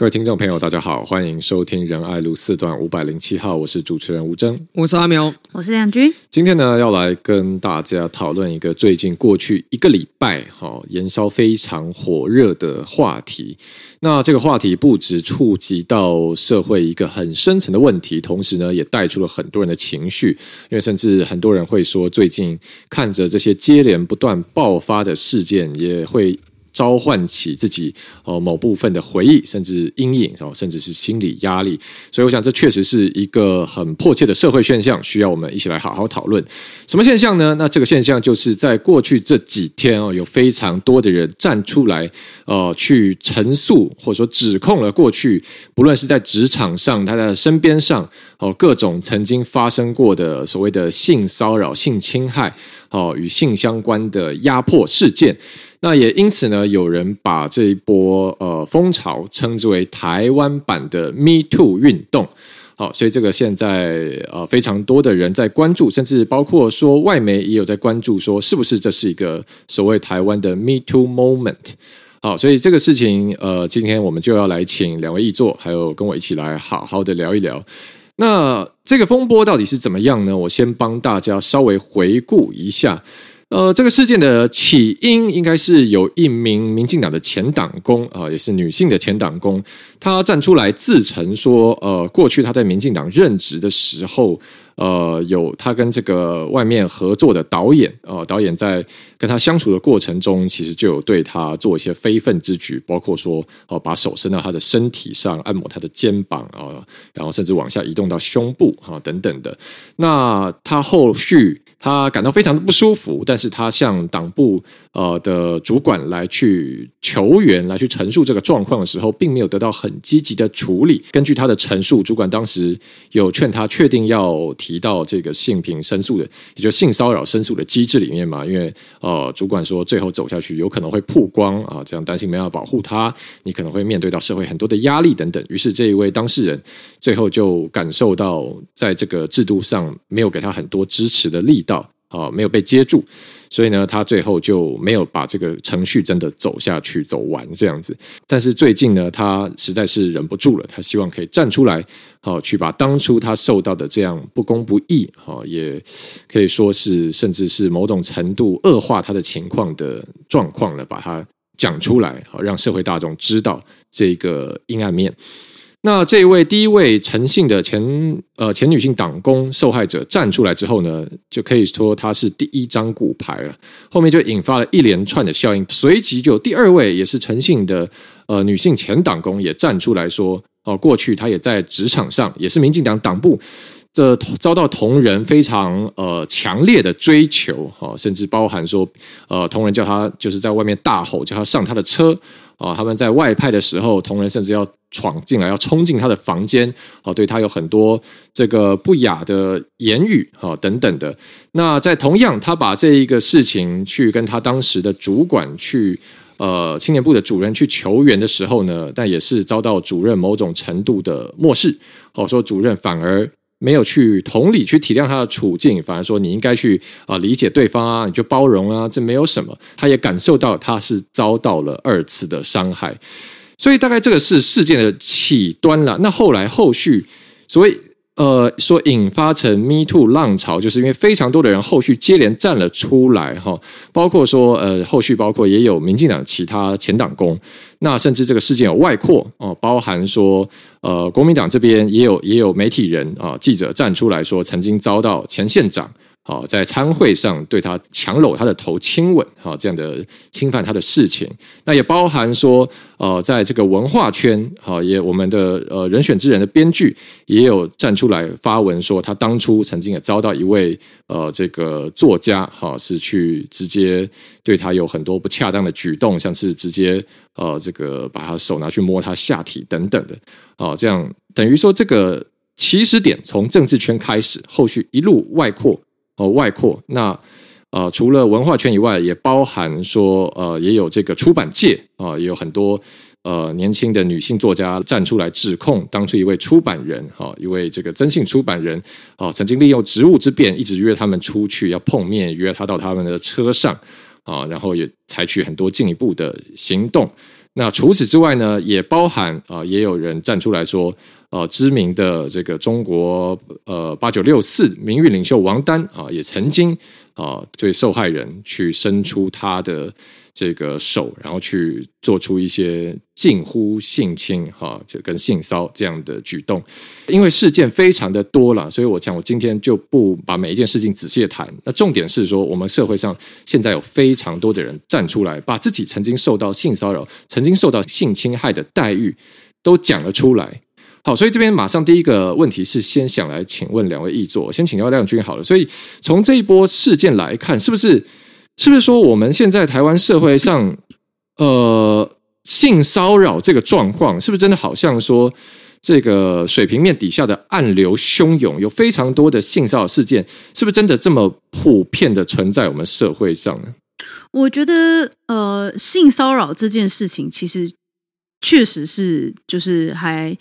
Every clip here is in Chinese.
各位听众朋友，大家好，欢迎收听仁爱路四段五百零七号，我是主持人吴峥，我是阿苗，我是亮君。今天呢，要来跟大家讨论一个最近过去一个礼拜哈，燃烧非常火热的话题。那这个话题不止触及到社会一个很深层的问题，同时呢，也带出了很多人的情绪。因为甚至很多人会说，最近看着这些接连不断爆发的事件，也会。召唤起自己呃某部分的回忆，甚至阴影，然后甚至是心理压力，所以我想这确实是一个很迫切的社会现象，需要我们一起来好好讨论。什么现象呢？那这个现象就是在过去这几天哦，有非常多的人站出来，呃，去陈述或者说指控了过去，不论是在职场上，他的身边上哦，各种曾经发生过的所谓的性骚扰、性侵害哦，与性相关的压迫事件。那也因此呢，有人把这一波呃风潮称之为台湾版的 Me Too 运动。好，所以这个现在呃非常多的人在关注，甚至包括说外媒也有在关注，说是不是这是一个所谓台湾的 Me Too Moment。好，所以这个事情呃，今天我们就要来请两位议座，还有跟我一起来好好的聊一聊。那这个风波到底是怎么样呢？我先帮大家稍微回顾一下。呃，这个事件的起因应该是有一名民进党的前党工啊，也是女性的前党工，她站出来自陈说，呃，过去她在民进党任职的时候。呃，有他跟这个外面合作的导演，呃，导演在跟他相处的过程中，其实就有对他做一些非分之举，包括说，哦、呃，把手伸到他的身体上，按摩他的肩膀啊、然后甚至往下移动到胸部啊、等等的。那他后续他感到非常的不舒服，但是他向党部呃的主管来去求援，来去陈述这个状况的时候，并没有得到很积极的处理。根据他的陈述，主管当时有劝他确定要提。到这个性平申诉的，也就性骚扰申诉的机制里面嘛，因为呃，主管说最后走下去有可能会曝光啊，这样担心没办法保护他，你可能会面对到社会很多的压力等等。于是这一位当事人最后就感受到，在这个制度上没有给他很多支持的力啊，没有被接住。所以呢，他最后就没有把这个程序真的走下去、走完这样子。但是最近呢，他实在是忍不住了，他希望可以站出来，好去把当初他受到的这样不公不义，好也可以说是甚至是某种程度恶化他的情况的状况呢，把它讲出来，好让社会大众知道这个阴暗面。那这一位第一位陈姓的前呃前女性党工受害者站出来之后呢，就可以说他是第一张骨牌了。后面就引发了一连串的效应，随即就第二位也是陈姓的呃女性前党工也站出来说，哦、呃，过去她也在职场上也是民进党党部，这遭到同仁非常呃强烈的追求，哈、甚至包含说呃同仁叫她就是在外面大吼，叫她上他的车。啊，他们在外派的时候，同仁甚至要闯进来，要冲进他的房间，啊，对他有很多这个不雅的言语，啊，等等的。那在同样，他把这一个事情去跟他当时的主管去，呃，青年部的主任去求援的时候呢，但也是遭到主任某种程度的漠视，好说主任反而。没有去同理去体谅他的处境，反而说你应该去啊理解对方啊，你就包容啊，这没有什么。他也感受到他是遭到了二次的伤害，所以大概这个是事件的起端了。那后来后续，所谓。呃，说引发成 Me Too 浪潮，就是因为非常多的人后续接连站了出来哈，包括说呃，后续包括也有民进党其他前党工，那甚至这个事件有外扩哦，包含说呃，国民党这边也有也有媒体人啊记者站出来说，曾经遭到前县长。好，在餐会上对他强搂他的头亲吻，好这样的侵犯他的事情，那也包含说，呃，在这个文化圈，好也我们的呃人选之人的编剧也有站出来发文说，他当初曾经也遭到一位呃这个作家，哈是去直接对他有很多不恰当的举动，像是直接呃这个把他手拿去摸他下体等等的，啊这样等于说这个起始点从政治圈开始，后续一路外扩。呃，外扩那呃，除了文化圈以外，也包含说呃，也有这个出版界啊、也有很多呃年轻的女性作家站出来指控当初一位出版人哈、一位这个曾姓出版人啊、曾经利用职务之便，一直约他们出去要碰面，约他到他们的车上啊、然后也采取很多进一步的行动。那除此之外呢，也包含啊、也有人站出来说，呃，知名的这个中国呃八九六四名誉领袖王丹啊、也曾经啊、对受害人去伸出他的。这个手，然后去做出一些近乎性侵哈，就跟性骚这样的举动，因为事件非常的多了，所以我想我今天就不把每一件事情仔细的谈。那重点是说，我们社会上现在有非常多的人站出来，把自己曾经受到性骚扰、曾经受到性侵害的待遇都讲了出来。好，所以这边马上第一个问题是，先想来请问两位议座，先请教亮君好了。所以从这一波事件来看，是不是？是不是说我们现在台湾社会上，呃，性骚扰这个状况，是不是真的好像说这个水平面底下的暗流汹涌，有非常多的性骚扰事件，是不是真的这么普遍的存在我们社会上呢？我觉得，呃，性骚扰这件事情，其实确实是就是还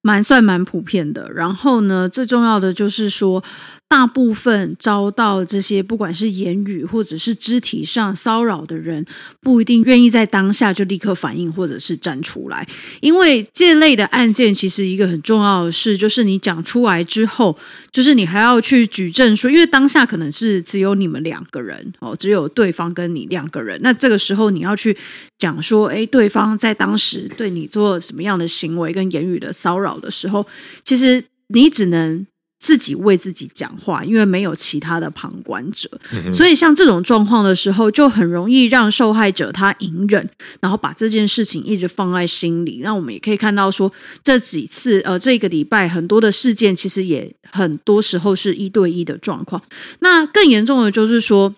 蛮算蛮普遍的。然后呢，最重要的就是说。大部分遭到这些不管是言语或者是肢体上骚扰的人，不一定愿意在当下就立刻反应或者是站出来，因为这类的案件其实一个很重要的事就是你讲出来之后，就是你还要去举证说，因为当下可能是只有你们两个人哦，只有对方跟你两个人，那这个时候你要去讲说，诶，对方在当时对你做什么样的行为跟言语的骚扰的时候，其实你只能。自己为自己讲话，因为没有其他的旁观者，所以像这种状况的时候，就很容易让受害者他隐忍，然后把这件事情一直放在心里。那我们也可以看到说，这几次呃，这个礼拜很多的事件，其实也很多时候是一对一的状况。那更严重的就是说。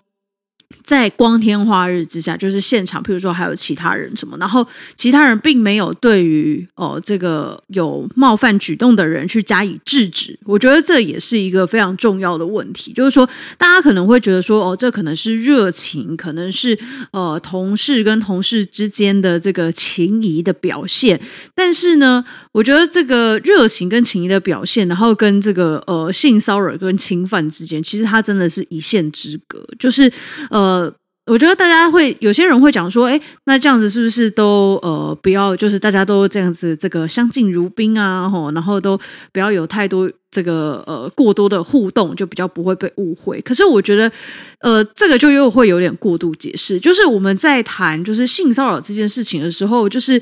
在光天化日之下，就是现场，譬如说还有其他人什么，然后其他人并没有对于哦这个有冒犯举动的人去加以制止，我觉得这也是一个非常重要的问题。就是说，大家可能会觉得说，哦，这可能是热情，可能是呃同事跟同事之间的这个情谊的表现，但是呢，我觉得这个热情跟情谊的表现，然后跟这个呃性骚扰跟侵犯之间，其实它真的是一线之隔，就是。呃我觉得大家会有些人会讲说，哎，那这样子是不是都呃不要，就是大家都这样子这个相敬如宾啊，吼，然后都不要有太多这个呃过多的互动，就比较不会被误会。可是我觉得，呃，这个就又会有点过度解释。就是我们在谈就是性骚扰这件事情的时候，就是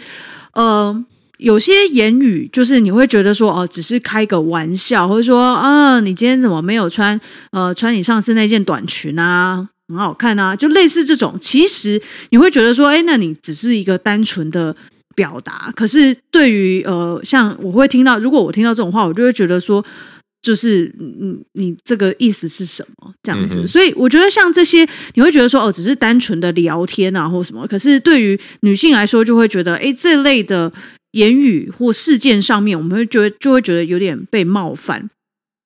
呃有些言语，就是你会觉得说，哦、只是开个玩笑，或者说啊，你今天怎么没有穿呃穿你上次那件短裙啊？很好看啊，就类似这种，其实你会觉得说，哎，那你只是一个单纯的表达。可是对于呃，像我会听到，如果我听到这种话，我就会觉得说，就是嗯，你这个意思是什么这样子？嗯、所以我觉得像这些，你会觉得说，哦，只是单纯的聊天啊，或什么。可是对于女性来说，就会觉得，哎，这类的言语或事件上面，我们会觉得就会觉得有点被冒犯。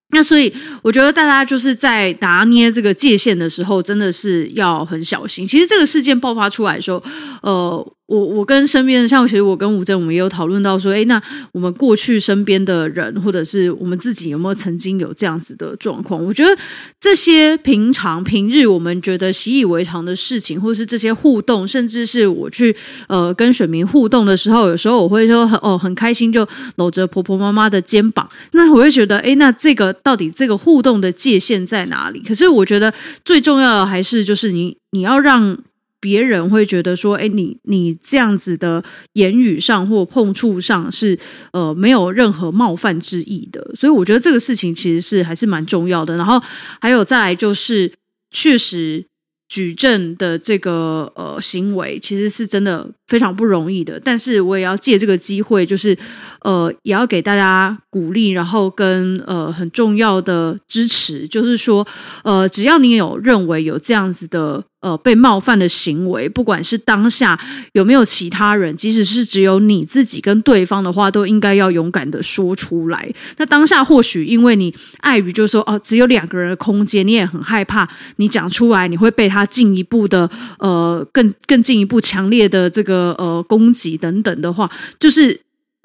那所以，我觉得大家就是在拿捏这个界限的时候，真的是要很小心。其实这个事件爆发出来的时候，呃。我我跟身边的，像其实我跟吴峥，我们也有讨论到说，哎，那我们过去身边的人，或者是我们自己，有没有曾经有这样子的状况？我觉得这些平常平日我们觉得习以为常的事情，或是这些互动，甚至是我去呃跟选民互动的时候，有时候我会说很哦很开心，就搂着婆婆妈妈的肩膀，那我会觉得，哎，那这个到底这个互动的界限在哪里？可是我觉得最重要的还是就是你你要让。别人会觉得说：“哎，你你这样子的言语上或碰触上是呃没有任何冒犯之意的，所以我觉得这个事情其实是还是蛮重要的。然后还有再来就是，确实举证的这个呃行为其实是真的非常不容易的。但是我也要借这个机会，就是呃也要给大家鼓励，然后跟呃很重要的支持，就是说呃只要你有认为有这样子的。”呃，被冒犯的行为，不管是当下有没有其他人，即使是只有你自己跟对方的话，都应该要勇敢的说出来。那当下或许因为你碍于就是说哦，只有两个人的空间，你也很害怕，你讲出来你会被他进一步的呃更更进一步强烈的这个呃攻击等等的话，就是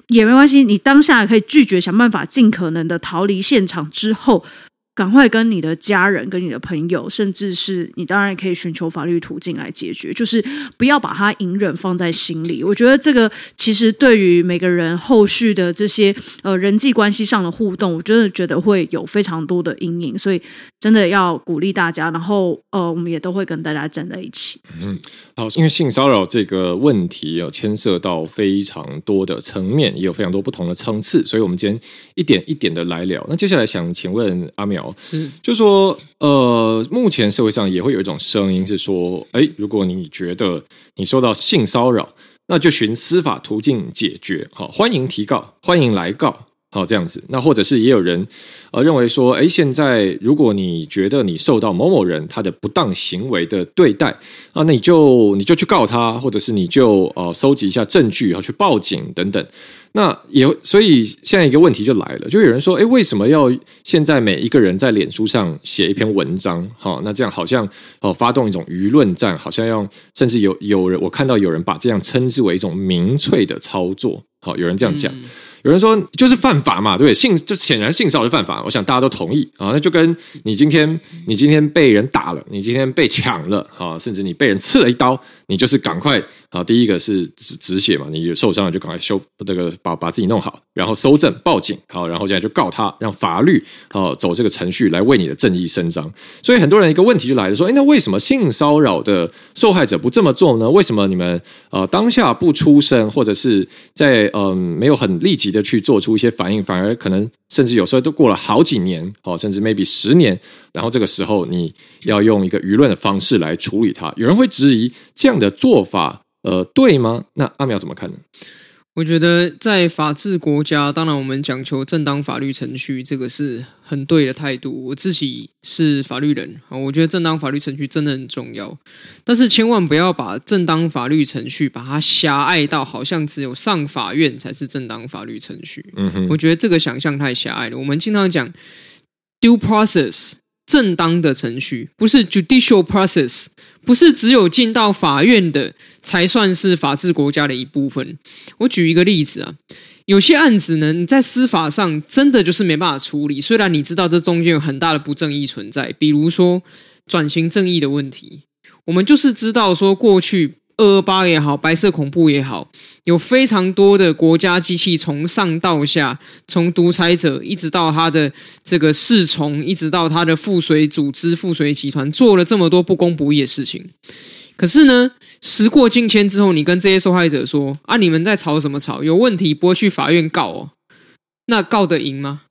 也没关系，你当下可以拒绝，想办法尽可能的逃离现场之后。赶快跟你的家人、跟你的朋友，甚至是你，当然也可以寻求法律途径来解决，就是不要把它隐忍放在心里。我觉得这个其实对于每个人后续的这些呃人际关系上的互动，我真的觉得会有非常多的阴影，所以真的要鼓励大家。然后呃，我们也都会跟大家站在一起。嗯，好，因为性骚扰这个问题有牵涉到非常多的层面，也有非常多不同的层次，所以我们今天一点一点的来聊。那接下来想请问阿苗。是，就说，呃，目前社会上也会有一种声音是说，哎，如果你觉得你受到性骚扰，那就寻司法途径解决，好，欢迎提告，欢迎来告。好，这样子，那或者是也有人呃认为说，哎，现在如果你觉得你受到某某人他的不当行为的对待啊，那你就你就去告他，或者是你就呃收集一下证据，然后去报警等等。那也所以现在一个问题就来了，就有人说，哎，为什么要现在每一个人在脸书上写一篇文章？好，那这样好像哦发动一种舆论战，好像要甚至有有人我看到有人把这样称之为一种民粹的操作。好，有人这样讲。有人说就是犯法嘛，对不对？性就显然性骚扰是犯法，我想大家都同意啊。那就跟你今天你今天被人打了，你今天被抢了啊，甚至你被人刺了一刀，你就是赶快啊，第一个是止止血嘛，你受伤了就赶快修这个把把自己弄好，然后搜证报警，好，然后现在就告他，让法律啊走这个程序来为你的正义伸张。所以很多人一个问题就来了，说，哎，那为什么性骚扰的受害者不这么做呢？为什么你们呃当下不出声，或者是在嗯、呃、没有很立即的去做出一些反应，反而可能甚至有时候都过了好几年，哦，甚至 maybe 十年，然后这个时候你要用一个舆论的方式来处理它，有人会质疑这样的做法，呃，对吗？那阿苗怎么看呢？我觉得在法治国家，当然我们讲求正当法律程序，这个是很对的态度。我自己是法律人啊，我觉得正当法律程序真的很重要。但是千万不要把正当法律程序把它狭隘到好像只有上法院才是正当法律程序。嗯哼，我觉得这个想象太狭隘了。我们经常讲 due process。正当的程序不是 judicial process，不是只有进到法院的才算是法治国家的一部分。我举一个例子啊，有些案子呢，你在司法上真的就是没办法处理。虽然你知道这中间有很大的不正义存在，比如说转型正义的问题，我们就是知道说过去。二二八也好，白色恐怖也好，有非常多的国家机器从上到下，从独裁者一直到他的这个侍从，一直到他的附随组织、附随集团，做了这么多不公不义的事情。可是呢，时过境迁之后，你跟这些受害者说：“啊，你们在吵什么吵？有问题不会去法院告哦？那告得赢吗？”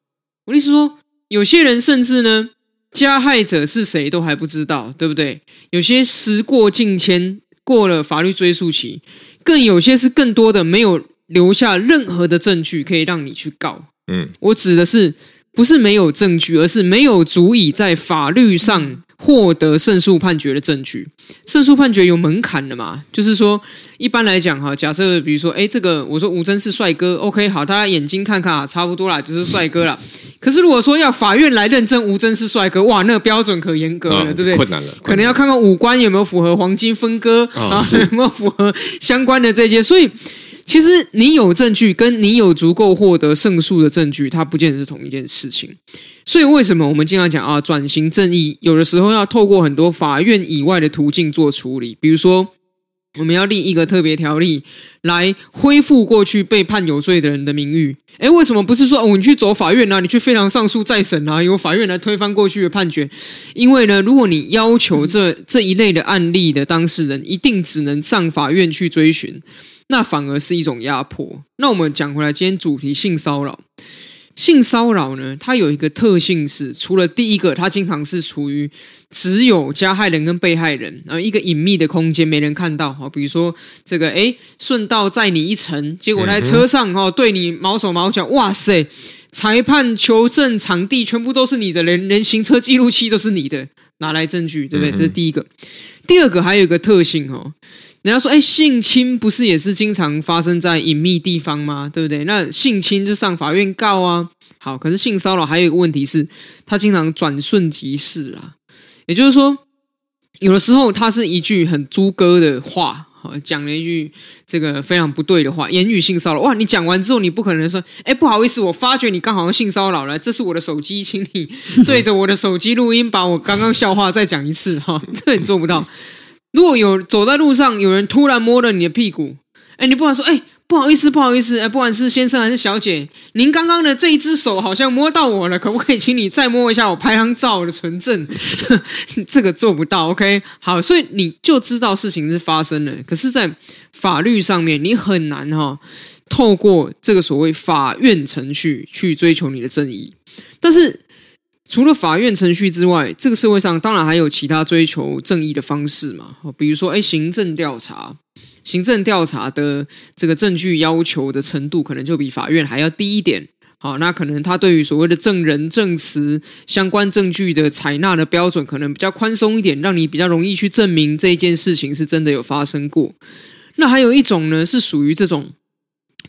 我的意思说，有些人甚至呢，加害者是谁都还不知道，对不对？有些时过境迁。过了法律追诉期，更有些是更多的没有留下任何的证据可以让你去告。嗯，我指的是不是没有证据，而是没有足以在法律上获得胜诉判决的证据。胜诉判决有门槛的嘛？就是说，一般来讲哈，假设比如说，哎，这个我说吴峥是帅哥，OK，好，大家眼睛看看啊，差不多啦，就是帅哥啦。可是如果说要法院来认证吴峥是帅哥，哇，那个标准可严格了，哦、对不对？困难了，可能要看看五官有没有符合黄金分割、哦、啊，有没有符合相关的这些。所以，其实你有证据，跟你有足够获得胜诉的证据，它不见得是同一件事情。所以，为什么我们经常讲啊，转型正义有的时候要透过很多法院以外的途径做处理，比如说。我们要立一个特别条例来恢复过去被判有罪的人的名誉。诶，为什么不是说哦，你去走法院啊，你去非常上诉再审啊，由法院来推翻过去的判决？因为呢，如果你要求这这一类的案例的当事人一定只能上法院去追寻，那反而是一种压迫。那我们讲回来，今天主题性骚扰。性骚扰呢，它有一个特性是，除了第一个，它经常是处于只有加害人跟被害人，然后一个隐秘的空间，没人看到。哈，比如说这个，诶，顺道载你一程，结果在车上哈，对你毛手毛脚，哇塞，裁判、求证、场地全部都是你的，连连行车记录器都是你的，拿来证据，对不对？这是第一个。第二个还有一个特性哦。人家说，哎，性侵不是也是经常发生在隐秘地方吗？对不对？那性侵就上法院告啊。好，可是性骚扰还有一个问题是，它经常转瞬即逝啊。也就是说，有的时候它是一句很猪哥的话，好讲了一句这个非常不对的话，言语性骚扰。哇，你讲完之后，你不可能说，哎，不好意思，我发觉你刚好性骚扰了，这是我的手机，请你对着我的手机录音，把我刚刚笑话再讲一次哈，这你做不到。如果有走在路上，有人突然摸了你的屁股，哎，你不管说，哎。不好意思，不好意思，哎，不管是先生还是小姐，您刚刚的这一只手好像摸到我了，可不可以请你再摸一下我拍张照的存证？这个做不到，OK？好，所以你就知道事情是发生了，可是，在法律上面，你很难哈、透过这个所谓法院程序去追求你的正义。但是，除了法院程序之外，这个社会上当然还有其他追求正义的方式嘛，比如说，哎，行政调查。行政调查的这个证据要求的程度，可能就比法院还要低一点。好，那可能他对于所谓的证人证词相关证据的采纳的标准，可能比较宽松一点，让你比较容易去证明这一件事情是真的有发生过。那还有一种呢，是属于这种，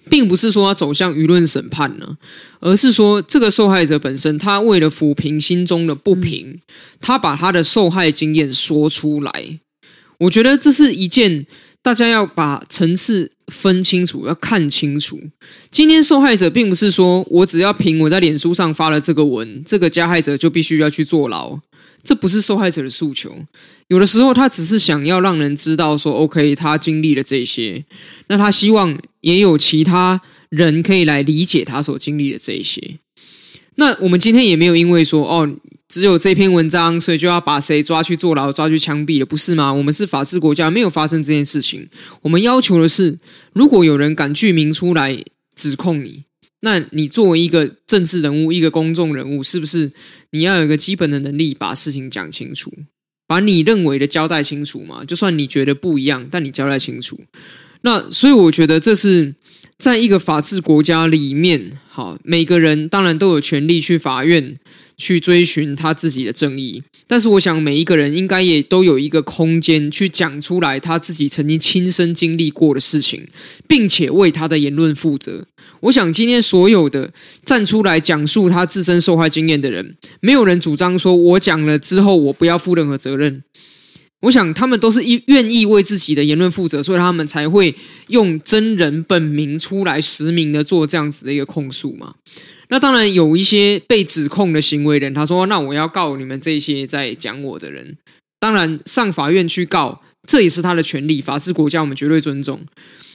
并不是说他走向舆论审判呢，而是说这个受害者本身，他为了抚平心中的不平，他把他的受害经验说出来。我觉得这是一件。大家要把层次分清楚，要看清楚。今天受害者并不是说我只要凭我在脸书上发了这个文，这个加害者就必须要去坐牢，这不是受害者的诉求。有的时候他只是想要让人知道说，OK，他经历了这些，那他希望也有其他人可以来理解他所经历的这些。那我们今天也没有因为说哦。只有这篇文章，所以就要把谁抓去坐牢、抓去枪毙了，不是吗？我们是法治国家，没有发生这件事情。我们要求的是，如果有人敢具名出来指控你，那你作为一个政治人物、一个公众人物，是不是你要有一个基本的能力，把事情讲清楚，把你认为的交代清楚嘛？就算你觉得不一样，但你交代清楚。那所以我觉得这是在一个法治国家里面，好，每个人当然都有权利去法院。去追寻他自己的正义，但是我想每一个人应该也都有一个空间去讲出来他自己曾经亲身经历过的事情，并且为他的言论负责。我想今天所有的站出来讲述他自身受害经验的人，没有人主张说我讲了之后我不要负任何责任。我想他们都是愿意为自己的言论负责，所以他们才会用真人本名出来实名的做这样子的一个控诉嘛。那当然有一些被指控的行为人，他说：“那我要告你们这些在讲我的人。”当然上法院去告，这也是他的权利。法治国家我们绝对尊重，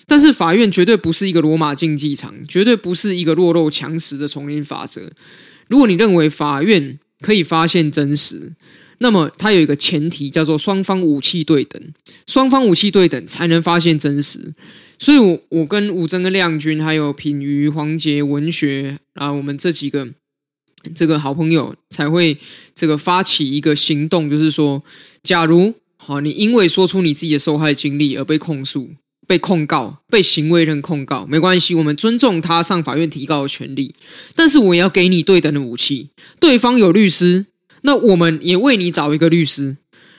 但是法院绝对不是一个罗马竞技场，绝对不是一个弱肉强食的丛林法则。如果你认为法院可以发现真实，那么它有一个前提叫做双方武器对等，双方武器对等才能发现真实。所以我，我跟武珍、跟亮君，还有品瑜、黄杰、文学啊，我们这几个这个好朋友才会这个发起一个行动，就是说，假如好，你因为说出你自己的受害经历而被控诉、被控告、被行为人控告，没关系，我们尊重他上法院提告的权利，但是我也要给你对等的武器。对方有律师，那我们也为你找一个律师。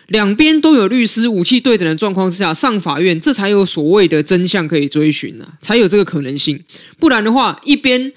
两边都有律师，武器对等的状况之下，上法院，这才有所谓的真相可以追寻呢、啊，才有这个可能性。不然的话，一边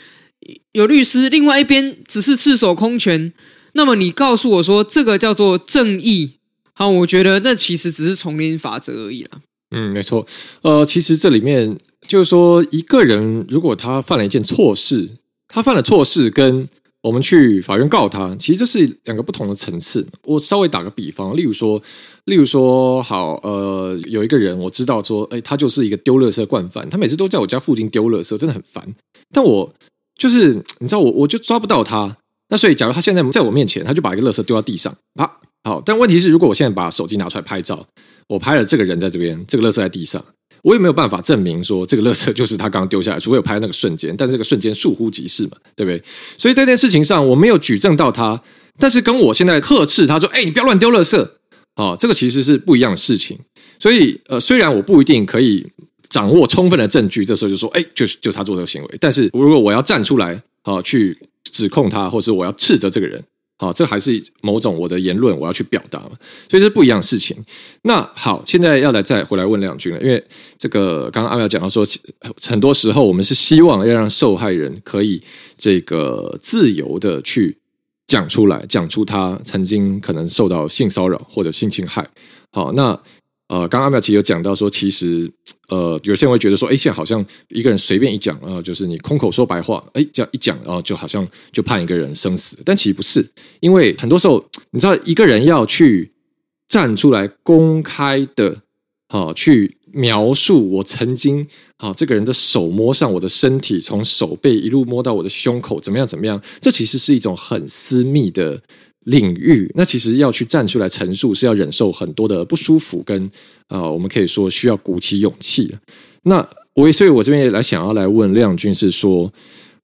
有律师，另外一边只是赤手空拳，那么你告诉我说这个叫做正义？好，我觉得那其实只是丛林法则而已了。嗯，没错。呃，其实这里面就是说，一个人如果他犯了一件错事，他犯了错事跟。我们去法院告他，其实这是两个不同的层次。我稍微打个比方，例如说，例如说，好，呃，有一个人我知道说，哎，他就是一个丢垃圾惯犯，他每次都在我家附近丢垃圾，真的很烦。但我就是你知道我，我就抓不到他。那所以，假如他现在在我面前，他就把一个垃圾丢到地上，啪，好。但问题是，如果我现在把手机拿出来拍照，我拍了这个人在这边，这个垃圾在地上。我也没有办法证明说这个垃圾就是他刚刚丢下来，除非有拍那个瞬间，但是这个瞬间倏忽即逝嘛，对不对？所以这件事情上我没有举证到他，但是跟我现在呵斥他说：“哎，你不要乱丢垃圾。”哦，这个其实是不一样的事情。所以呃，虽然我不一定可以掌握充分的证据，这时候就说：“哎，就是就是他做这个行为。”但是如果我要站出来啊，去指控他，或是我要斥责这个人。好，这还是某种我的言论，我要去表达嘛，所以这是不一样的事情。那好，现在要来再回来问亮君了，因为这个刚刚阿妙讲到说，很多时候我们是希望要让受害人可以这个自由的去讲出来，讲出他曾经可能受到性骚扰或者性侵害。好，那呃，刚刚阿妙其实有讲到说，其实呃，有些人会觉得说，哎，现在好像一个人随便一讲啊、呃，就是你空口说白话，哎，这样一讲，然后就好像就判一个人生死，但其实不是，因为很多时候，你知道，一个人要去站出来公开的，啊、去描述我曾经啊、呃，这个人的手摸上我的身体，从手背一路摸到我的胸口，怎么样怎么样，这其实是一种很私密的。领域，那其实要去站出来陈述，是要忍受很多的不舒服，跟呃，我们可以说需要鼓起勇气。那我所以，我这边也来想要来问亮君是说，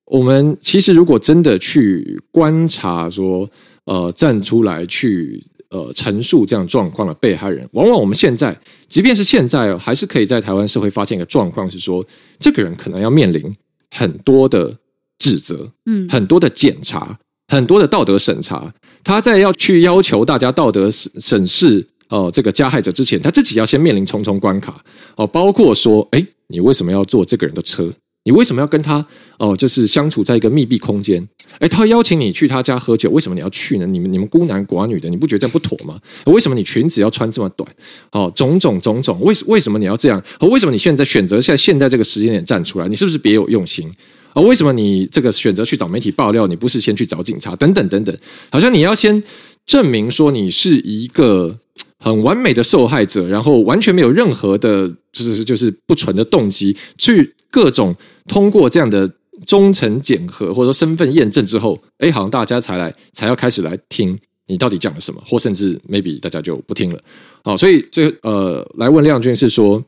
我们其实如果真的去观察说，呃，站出来去呃陈述这样状况的被害人，往往我们现在，即便是现在哦，还是可以在台湾社会发现一个状况是说，这个人可能要面临很多的指责，嗯，很多的检查，很多的道德审查。他在要去要求大家道德审审视哦，这个加害者之前，他自己要先面临重重关卡哦，包括说，哎，你为什么要坐这个人的车？你为什么要跟他哦，就是相处在一个密闭空间？哎，他邀请你去他家喝酒，为什么你要去呢？你们你们孤男寡女的，你不觉得这样不妥吗？为什么你裙子要穿这么短？哦，种种种种，为为什么你要这样？为什么你现在选择在现在这个时间点站出来？你是不是别有用心？啊，为什么你这个选择去找媒体爆料？你不是先去找警察？等等等等，好像你要先证明说你是一个很完美的受害者，然后完全没有任何的，就是就是不纯的动机，去各种通过这样的忠诚检核或者说身份验证之后，哎，好像大家才来才要开始来听你到底讲了什么，或甚至 maybe 大家就不听了。好，所以最呃，来问亮君是说。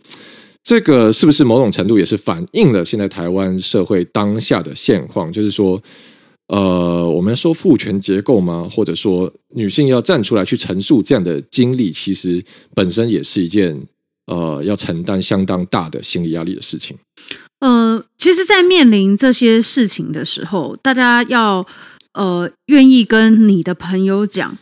这个是不是某种程度也是反映了现在台湾社会当下的现况？就是说，呃，我们说父权结构吗？或者说，女性要站出来去陈述这样的经历，其实本身也是一件呃要承担相当大的心理压力的事情。呃，其实，在面临这些事情的时候，大家要呃愿意跟你的朋友讲，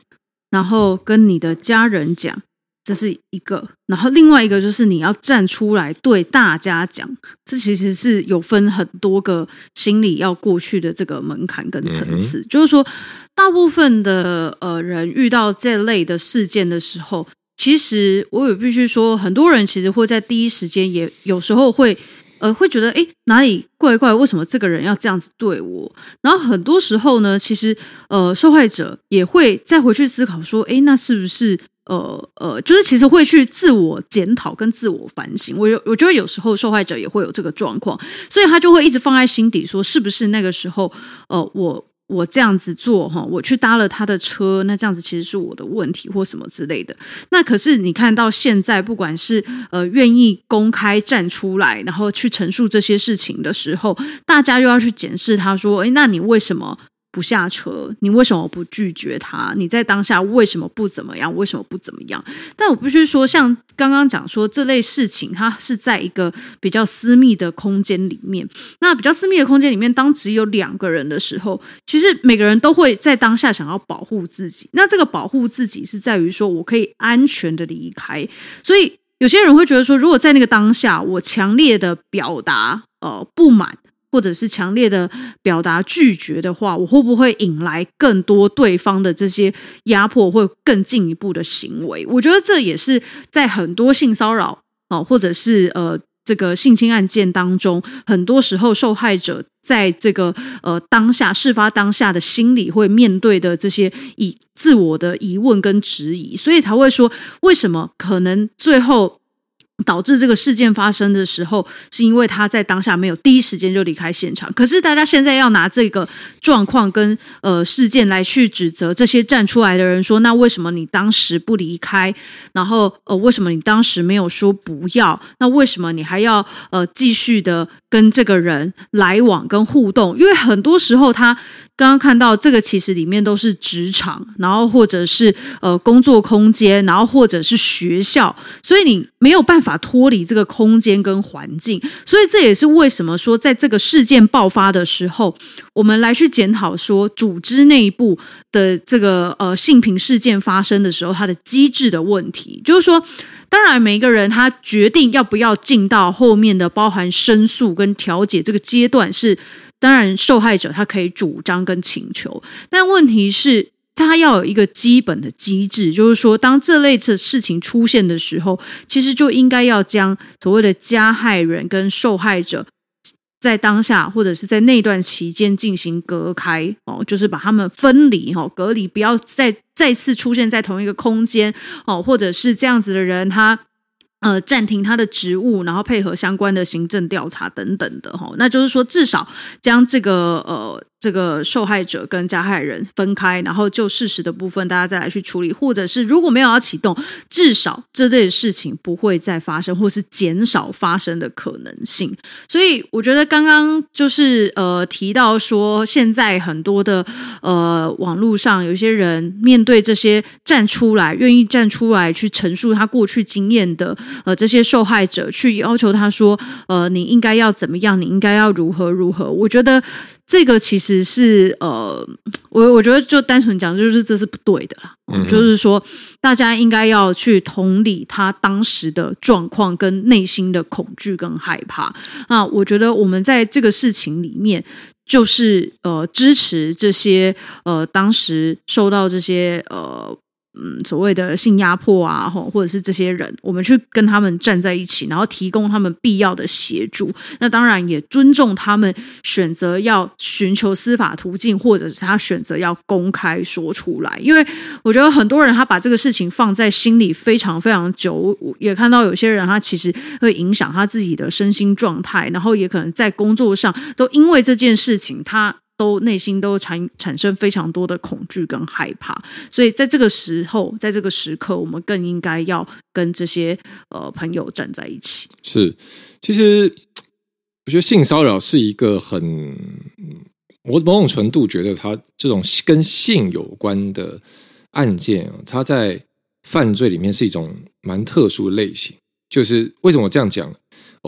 然后跟你的家人讲。这是一个，然后另外一个就是你要站出来对大家讲，这其实是有分很多个心理要过去的这个门槛跟层次。嗯、就是说，大部分的呃人遇到这类的事件的时候，其实我也必须说，很多人其实会在第一时间也有时候会呃会觉得，哎，哪里怪怪？为什么这个人要这样子对我？然后很多时候呢，其实呃受害者也会再回去思考说，哎，那是不是？呃呃，就是其实会去自我检讨跟自我反省。我有我觉得有时候受害者也会有这个状况，所以他就会一直放在心底，说是不是那个时候，呃，我我这样子做哈，我去搭了他的车，那这样子其实是我的问题或什么之类的。那可是你看到现在，不管是呃愿意公开站出来，然后去陈述这些事情的时候，大家又要去检视他说，诶，那你为什么？不下车，你为什么不拒绝他？你在当下为什么不怎么样？为什么不怎么样？但我必须说，像刚刚讲说这类事情，它是在一个比较私密的空间里面。那比较私密的空间里面，当只有两个人的时候，其实每个人都会在当下想要保护自己。那这个保护自己是在于说我可以安全的离开。所以有些人会觉得说，如果在那个当下，我强烈的表达呃不满。或者是强烈的表达拒绝的话，我会不会引来更多对方的这些压迫，或更进一步的行为？我觉得这也是在很多性骚扰啊，或者是呃这个性侵案件当中，很多时候受害者在这个呃当下事发当下的心理会面对的这些以自我的疑问跟质疑，所以才会说为什么可能最后。导致这个事件发生的时候，是因为他在当下没有第一时间就离开现场。可是大家现在要拿这个状况跟呃事件来去指责这些站出来的人，说那为什么你当时不离开？然后呃为什么你当时没有说不要？那为什么你还要呃继续的跟这个人来往跟互动？因为很多时候他。刚刚看到这个，其实里面都是职场，然后或者是呃工作空间，然后或者是学校，所以你没有办法脱离这个空间跟环境，所以这也是为什么说在这个事件爆发的时候，我们来去检讨说组织内部的这个呃性平事件发生的时候，它的机制的问题，就是说，当然每一个人他决定要不要进到后面的包含申诉跟调解这个阶段是。当然，受害者他可以主张跟请求，但问题是它要有一个基本的机制，就是说，当这类的事情出现的时候，其实就应该要将所谓的加害人跟受害者在当下或者是在那段期间进行隔开哦，就是把他们分离哈，隔离，不要再再次出现在同一个空间哦，或者是这样子的人他。呃，暂停他的职务，然后配合相关的行政调查等等的哈，那就是说，至少将这个呃。这个受害者跟加害人分开，然后就事实的部分，大家再来去处理，或者是如果没有要启动，至少这类事情不会再发生，或是减少发生的可能性。所以我觉得刚刚就是呃提到说，现在很多的呃网络上有些人面对这些站出来，愿意站出来去陈述他过去经验的呃这些受害者，去要求他说，呃你应该要怎么样，你应该要如何如何。我觉得。这个其实是呃，我我觉得就单纯讲，就是这是不对的啦。嗯，就是说，大家应该要去同理他当时的状况跟内心的恐惧跟害怕。那我觉得我们在这个事情里面，就是呃支持这些呃当时受到这些呃。嗯，所谓的性压迫啊，或者是这些人，我们去跟他们站在一起，然后提供他们必要的协助。那当然也尊重他们选择要寻求司法途径，或者是他选择要公开说出来。因为我觉得很多人他把这个事情放在心里非常非常久，也看到有些人他其实会影响他自己的身心状态，然后也可能在工作上都因为这件事情他。都内心都产产生非常多的恐惧跟害怕，所以在这个时候，在这个时刻，我们更应该要跟这些呃朋友站在一起。是，其实我觉得性骚扰是一个很，我某种程度觉得它这种跟性有关的案件，它在犯罪里面是一种蛮特殊类型。就是为什么我这样讲？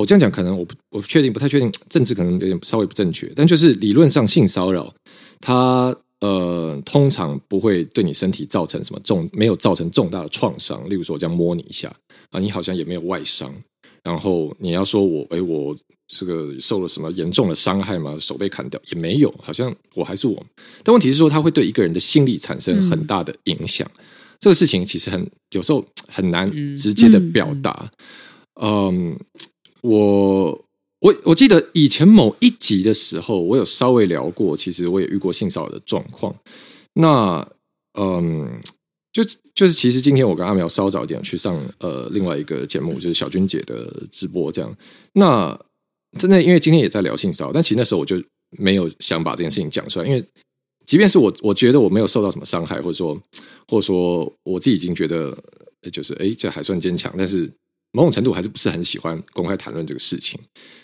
我这样讲可能我不我不确定，不太确定，政治可能有点稍微不正确。但就是理论上性骚扰，它呃通常不会对你身体造成什么重，没有造成重大的创伤。例如说我这样摸你一下啊，你好像也没有外伤。然后你要说我哎我这个受了什么严重的伤害吗？手被砍掉也没有，好像我还是我。但问题是说，它会对一个人的心理产生很大的影响。嗯、这个事情其实很有时候很难直接的表达，嗯。嗯我我我记得以前某一集的时候，我有稍微聊过，其实我也遇过性骚扰的状况。那嗯，就就是其实今天我跟阿苗稍早一点去上呃另外一个节目，就是小君姐的直播这样。那真的因为今天也在聊性骚扰，但其实那时候我就没有想把这件事情讲出来，因为即便是我我觉得我没有受到什么伤害，或者说或者说我自己已经觉得就是哎这还算坚强，但是。某种程度还是不是很喜欢公开谈论这个事情，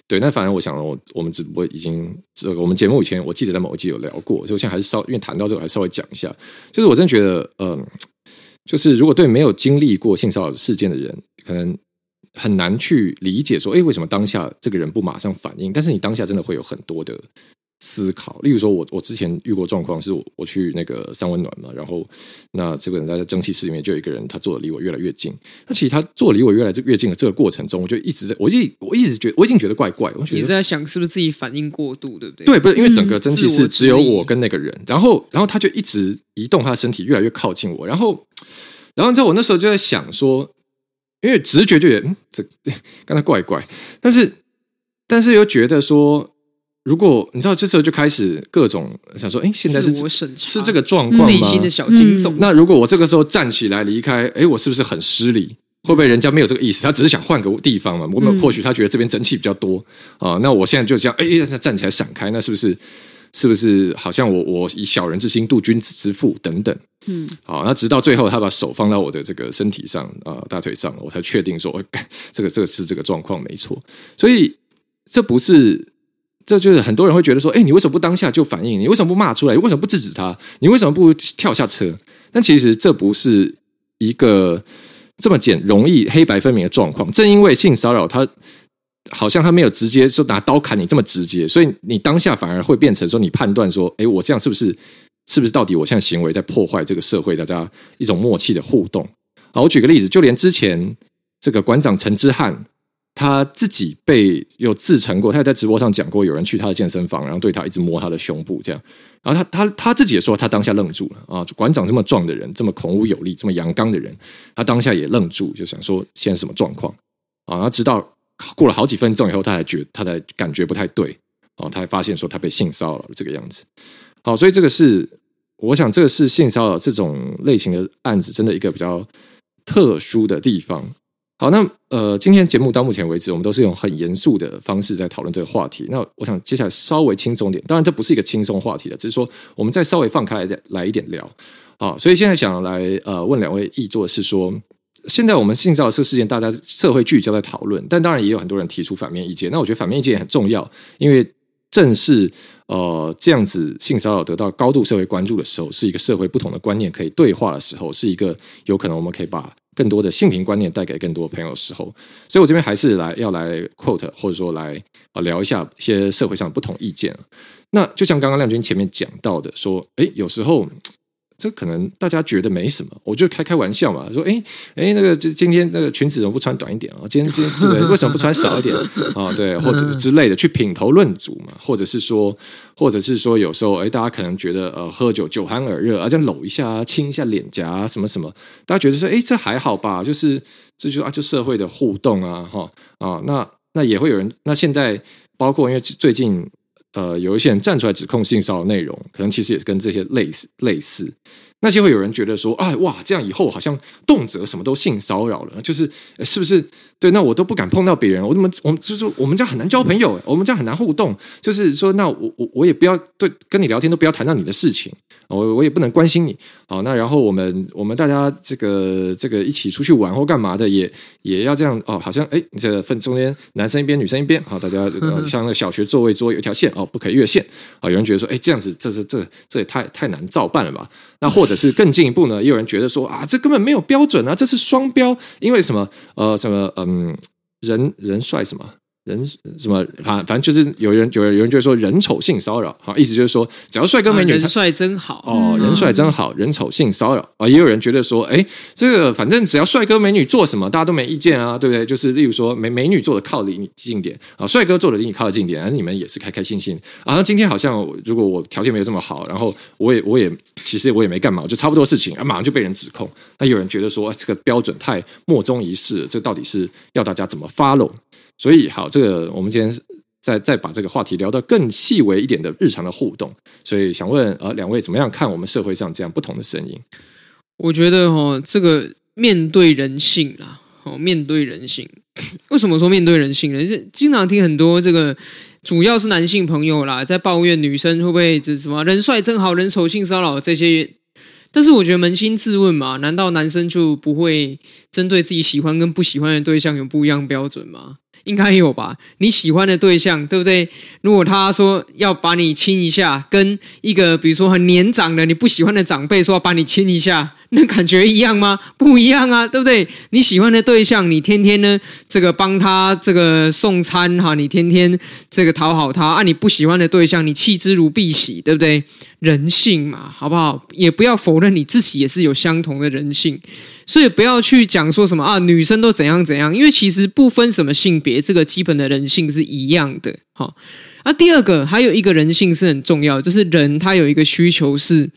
对。那反正我想，我我们只不过已经这个我们节目以前我记得在某一集有聊过，所以我现在还是稍因为谈到这个，还是稍微讲一下。就是我真的觉得，嗯，就是如果对没有经历过性骚扰事件的人，可能很难去理解说，哎，为什么当下这个人不马上反应？但是你当下真的会有很多的。思考，例如说我，我我之前遇过状况，是我我去那个三温暖嘛，然后那这个人在蒸汽室里面，就有一个人，他坐的离我越来越近。那其实他坐离我越来越近的这个过程中，我就一直在，我一我一直觉得，我已经觉得怪怪。我觉得你是在想是不是自己反应过度，对不对？对，不是因为整个蒸汽室只有我跟那个人，然后然后他就一直移动他的身体，越来越靠近我，然后然后之后我那时候就在想说，因为直觉就觉得嗯，这这 刚才怪怪，但是但是又觉得说。如果你知道，这时候就开始各种想说，哎，现在是是这个状况吗？内心的小惊悚。那如果我这个时候站起来离开，哎，我是不是很失礼？会不会人家没有这个意思？他只是想换个地方嘛？我们或许他觉得这边蒸汽比较多啊。那我现在就这样，哎，站起来闪开，那是不是是不是好像我我以小人之心度君子之腹等等？嗯，好，那直到最后他把手放到我的这个身体上啊，大腿上，我才确定说，哎，这个这个是这个状况没错。所以这不是。这就是很多人会觉得说，哎，你为什么不当下就反应？你为什么不骂出来？你为什么不制止他？你为什么不跳下车？但其实这不是一个这么简容易黑白分明的状况。正因为性骚扰，他好像他没有直接说拿刀砍你这么直接，所以你当下反而会变成说，你判断说，哎，我这样是不是是不是到底我现在行为在破坏这个社会大家一种默契的互动？好，我举个例子，就连之前这个馆长陈之汉。他自己被有自成过，他也在直播上讲过，有人去他的健身房，然后对他一直摸他的胸部，这样。然后他他他自己也说，他当下愣住了啊！馆长这么壮的人，这么孔武有力，这么阳刚的人，他当下也愣住，就想说现在什么状况啊？然后直到过了好几分钟以后，他才觉他才感觉不太对啊，他才发现说他被性骚扰了这个样子。好，所以这个是我想，这个是性骚扰这种类型的案子，真的一个比较特殊的地方。好，那呃，今天节目到目前为止，我们都是用很严肃的方式在讨论这个话题。那我想接下来稍微轻松点，当然这不是一个轻松话题了，只是说我们再稍微放开来来一点聊。好，所以现在想来呃问两位译作是说，现在我们性骚扰这个事件，大家社会聚焦在讨论，但当然也有很多人提出反面意见。那我觉得反面意见也很重要，因为正是呃这样子性骚扰得到高度社会关注的时候，是一个社会不同的观念可以对话的时候，是一个有可能我们可以把。更多的性平观念带给更多朋友的时候，所以我这边还是来要来 quote 或者说来啊聊一下一些社会上的不同意见。那就像刚刚亮君前面讲到的，说，诶，有时候。这可能大家觉得没什么，我就开开玩笑嘛，说，哎哎，那个今今天那个裙子怎么不穿短一点啊？今天今天这个为什么不穿少一点啊？对，或者之类的去品头论足嘛，或者是说，或者是说，有时候哎，大家可能觉得呃，喝酒酒酣耳热，啊，这样搂一下啊，亲一下脸颊啊，什么什么，大家觉得说，哎，这还好吧？就是这就啊，就社会的互动啊，哈啊，那那也会有人，那现在包括因为最近。呃，有一些人站出来指控性骚扰内容，可能其实也跟这些类似类似。那就会有人觉得说，哎哇，这样以后好像动辄什么都性骚扰了，就是是不是？对，那我都不敢碰到别人，我怎么我们就是我们这样很难交朋友，我们这样很难互动。就是说，那我我我也不要对跟你聊天，都不要谈到你的事情，我我也不能关心你。好，那然后我们我们大家这个这个一起出去玩或干嘛的，也也要这样哦。好像哎，你这分中间男生一边，女生一边，好，大家 像那个小学座位桌有一条线哦，不可以越线。啊，有人觉得说，哎，这样子这是这这也太太难照办了吧？那或者是更进一步呢？也有人觉得说啊，这根本没有标准啊，这是双标，因为什么？呃，什么？嗯，人人帅什么？人什么反反正就是有人有人有人就说人丑性骚扰，好，意思就是说只要帅哥美女，人帅真好哦，人帅真好，人丑性骚扰啊，也有人觉得说，哎，这个反正只要帅哥美女做什么，大家都没意见啊，对不对？就是例如说美美女做的靠离你近点啊，帅哥做的离你靠得近点，而你们也是开开心心啊。那今天好像如果我条件没有这么好，然后我也我也其实我也没干嘛，就差不多事情啊，马上就被人指控。那有人觉得说，这个标准太莫衷一是，这到底是要大家怎么 follow？所以好，这个我们今天再再把这个话题聊到更细微一点的日常的互动。所以想问呃两位怎么样看我们社会上这样不同的声音？我觉得哦，这个面对人性啦，哦，面对人性，为什么说面对人性呢？是经常听很多这个主要是男性朋友啦，在抱怨女生会不会这什么人帅真好，人丑性骚扰这些。但是我觉得扪心自问嘛，难道男生就不会针对自己喜欢跟不喜欢的对象有不一样标准吗？应该有吧？你喜欢的对象，对不对？如果他说要把你亲一下，跟一个比如说很年长的你不喜欢的长辈说要把你亲一下，那感觉一样吗？不一样啊，对不对？你喜欢的对象，你天天呢这个帮他这个送餐哈，你天天这个讨好他啊；你不喜欢的对象，你弃之如敝屣，对不对？人性嘛，好不好？也不要否认你自己也是有相同的人性。所以不要去讲说什么啊，女生都怎样怎样，因为其实不分什么性别，这个基本的人性是一样的。好，那第二个还有一个人性是很重要，就是人他有一个需求是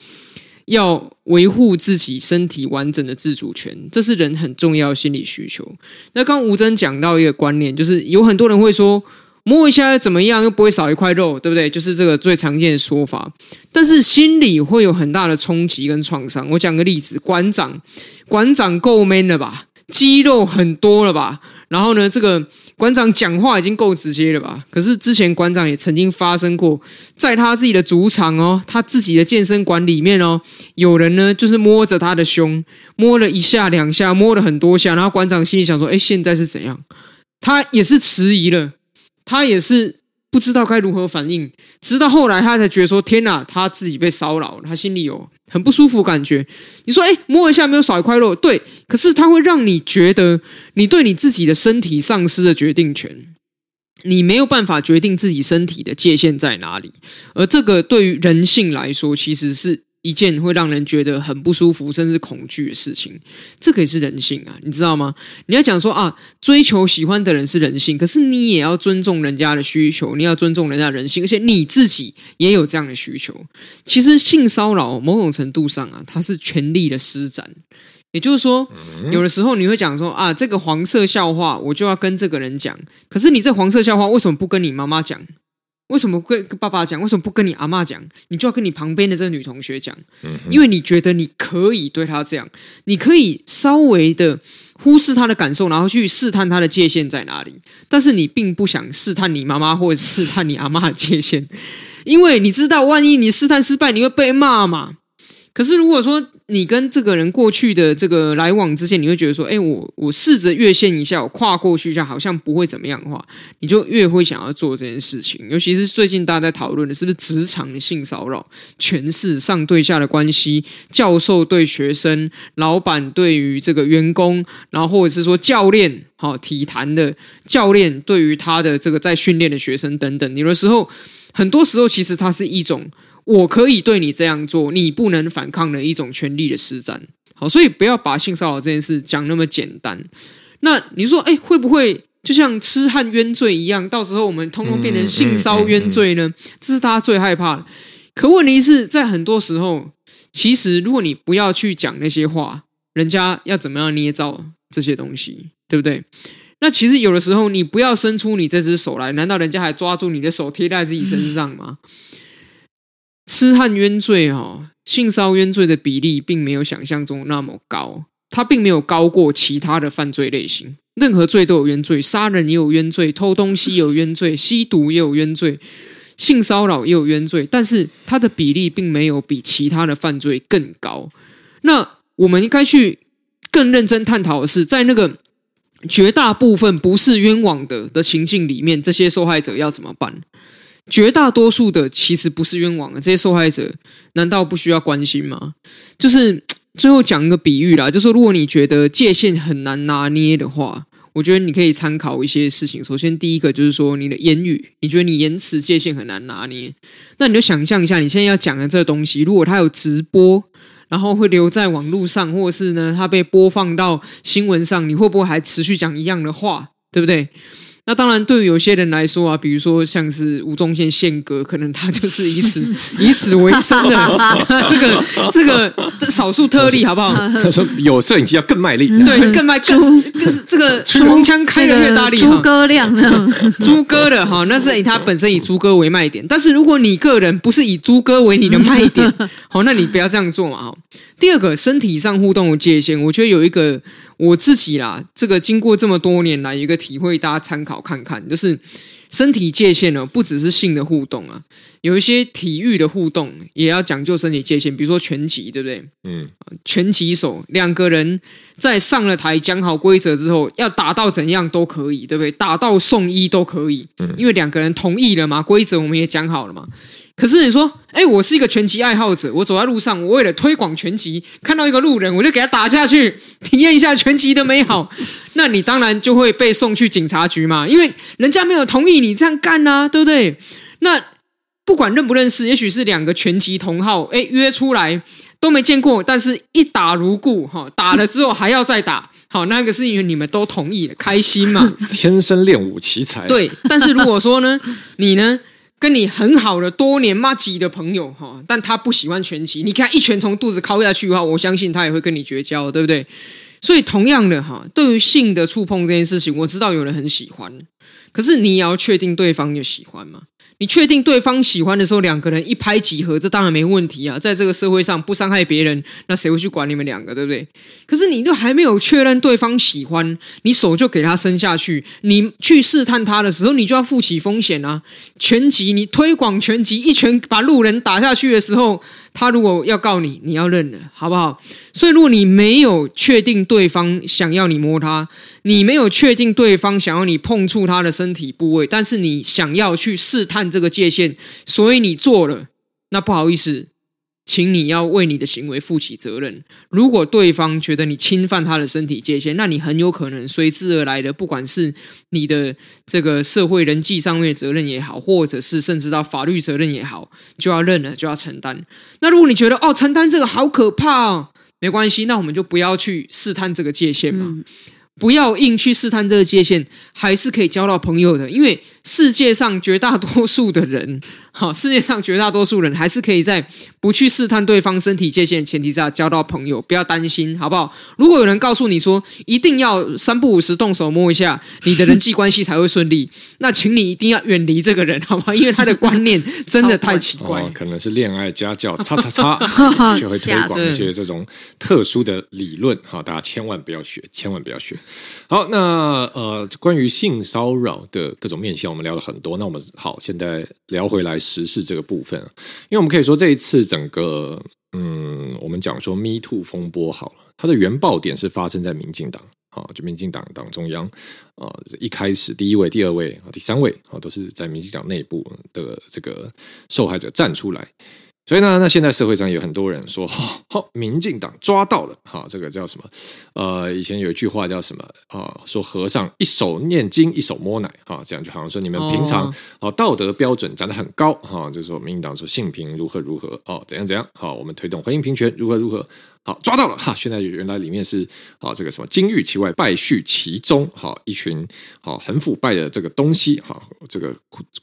要维护自己身体完整的自主权，这是人很重要心理需求。那刚吴真讲到一个观念，就是有很多人会说。摸一下怎么样？又不会少一块肉，对不对？就是这个最常见的说法。但是心里会有很大的冲击跟创伤。我讲个例子，馆长，馆长够 man 了吧？肌肉很多了吧？然后呢，这个馆长讲话已经够直接了吧？可是之前馆长也曾经发生过，在他自己的主场哦，他自己的健身馆里面哦，有人呢就是摸着他的胸，摸了一下两下，摸了很多下，然后馆长心里想说：哎，现在是怎样？他也是迟疑了。他也是不知道该如何反应，直到后来他才觉得说：“天哪，他自己被骚扰，他心里有很不舒服感觉。”你说：“哎，摸一下没有少一块肉，对。”可是它会让你觉得你对你自己的身体丧失了决定权，你没有办法决定自己身体的界限在哪里。而这个对于人性来说，其实是一件会让人觉得很不舒服，甚至恐惧的事情。这可以是人性啊，你知道吗？你要讲说啊，追求喜欢的人是人性，可是你也要尊重人家的需求，你要尊重人家的人性，而且你自己也有这样的需求。其实性骚扰某种程度上啊，它是权力的施展。也就是说，有的时候你会讲说啊，这个黄色笑话我就要跟这个人讲，可是你这黄色笑话为什么不跟你妈妈讲？为什么跟跟爸爸讲？为什么不跟你阿妈讲？你就要跟你旁边的这个女同学讲，因为你觉得你可以对她这样，你可以稍微的忽视她的感受，然后去试探她的界限在哪里，但是你并不想试探你妈妈或者试探你阿妈的界限，因为你知道，万一你试探失败，你会被骂嘛。可是如果说，你跟这个人过去的这个来往之间，你会觉得说，哎，我我试着越线一下，我跨过去一下，好像不会怎么样的话，你就越会想要做这件事情。尤其是最近大家在讨论的是不是职场的性骚扰、权势上对下的关系，教授对学生、老板对于这个员工，然后或者是说教练，好体坛的教练对于他的这个在训练的学生等等，有的时候，很多时候其实它是一种。我可以对你这样做，你不能反抗的一种权利的施展。好，所以不要把性骚扰这件事讲那么简单。那你说，哎，会不会就像痴汉冤罪一样，到时候我们通通变成性骚冤罪呢？这是大家最害怕的。可问题是在很多时候，其实如果你不要去讲那些话，人家要怎么样捏造这些东西，对不对？那其实有的时候，你不要伸出你这只手来，难道人家还抓住你的手贴在自己身上吗？痴汉冤罪哈，性骚冤罪的比例并没有想象中那么高，它并没有高过其他的犯罪类型。任何罪都有冤罪，杀人也有冤罪，偷东西也有冤罪，吸毒也有冤罪，性骚扰也有冤罪，但是它的比例并没有比其他的犯罪更高。那我们应该去更认真探讨的是，在那个绝大部分不是冤枉的的情境里面，这些受害者要怎么办？绝大多数的其实不是冤枉的，这些受害者难道不需要关心吗？就是最后讲一个比喻啦，就是如果你觉得界限很难拿捏的话，我觉得你可以参考一些事情。首先，第一个就是说你的言语，你觉得你言辞界限很难拿捏，那你就想象一下，你现在要讲的这个东西，如果它有直播，然后会留在网络上，或者是呢，它被播放到新闻上，你会不会还持续讲一样的话？对不对？那当然，对于有些人来说啊，比如说像是吴宗宪宪哥，可能他就是以此以此为生的 这个这个少数特例，好不好？他说有摄影机要更卖力，对，更卖更更这个冲枪开的越大力，猪哥亮的，猪哥的哈，那是以他本身以猪哥为卖点。但是如果你个人不是以猪哥为你的卖点，好，那你不要这样做嘛，哈。第二个，身体上互动的界限，我觉得有一个我自己啦，这个经过这么多年来有一个体会，大家参考看看，就是身体界限呢，不只是性的互动啊，有一些体育的互动也要讲究身体界限，比如说拳击，对不对？嗯，拳击手两个人在上了台讲好规则之后，要打到怎样都可以，对不对？打到送医都可以，因为两个人同意了嘛，规则我们也讲好了嘛。可是你说，哎，我是一个拳击爱好者，我走在路上，我为了推广拳击，看到一个路人，我就给他打下去，体验一下拳击的美好。那你当然就会被送去警察局嘛，因为人家没有同意你这样干呐，对不对？那不管认不认识，也许是两个拳击同好，哎，约出来都没见过，但是一打如故，哈，打了之后还要再打，好，那个是因为你们都同意了，开心嘛，天生练武奇才。对，但是如果说呢，你呢？跟你很好的多年麻吉的朋友哈，但他不喜欢拳击，你看一拳从肚子敲下去的话，我相信他也会跟你绝交，对不对？所以同样的哈，对于性的触碰这件事情，我知道有人很喜欢，可是你也要确定对方有喜欢吗？你确定对方喜欢的时候，两个人一拍即合，这当然没问题啊。在这个社会上不伤害别人，那谁会去管你们两个，对不对？可是你都还没有确认对方喜欢，你手就给他伸下去，你去试探他的时候，你就要负起风险啊。拳击，你推广拳击，一拳把路人打下去的时候。他如果要告你，你要认了，好不好？所以，如果你没有确定对方想要你摸他，你没有确定对方想要你碰触他的身体部位，但是你想要去试探这个界限，所以你做了，那不好意思，请你要为你的行为负起责任。如果对方觉得你侵犯他的身体界限，那你很有可能随之而来的，不管是你的这个社会人际上面的责任也好，或者是甚至到法律责任也好，就要认了，就要承担。那如果你觉得哦，承担这个好可怕哦，没关系，那我们就不要去试探这个界限嘛。嗯不要硬去试探这个界限，还是可以交到朋友的。因为世界上绝大多数的人，哈，世界上绝大多数人还是可以在不去试探对方身体界限的前提下交到朋友。不要担心，好不好？如果有人告诉你说一定要三不五时动手摸一下，你的人际关系才会顺利，那请你一定要远离这个人，好吗？因为他的观念真的太奇怪，哦、可能是恋爱家教，叉叉叉，就会推广一些这种特殊的理论，哈，大家千万不要学，千万不要学。好，那呃，关于性骚扰的各种面向，我们聊了很多。那我们好，现在聊回来时事这个部分，因为我们可以说这一次整个，嗯，我们讲说 Me Too 风波好了，它的原爆点是发生在民进党，啊，就民进党党中央啊，一开始第一位、第二位、第三位啊，都是在民进党内部的这个受害者站出来。所以呢，那现在社会上有很多人说，好、哦，民进党抓到了，哈、哦，这个叫什么？呃，以前有一句话叫什么？啊、哦，说和尚一手念经，一手摸奶，哈、哦，这样就好像说你们平常哦道德标准讲得很高，哈、哦，就是说民进党说性平如何如何，哦，怎样怎样，好、哦，我们推动婚姻平权如何如何。好，抓到了哈！现在原来里面是啊，这个什么金玉其外，败絮其中，好一群好很腐败的这个东西，哈，这个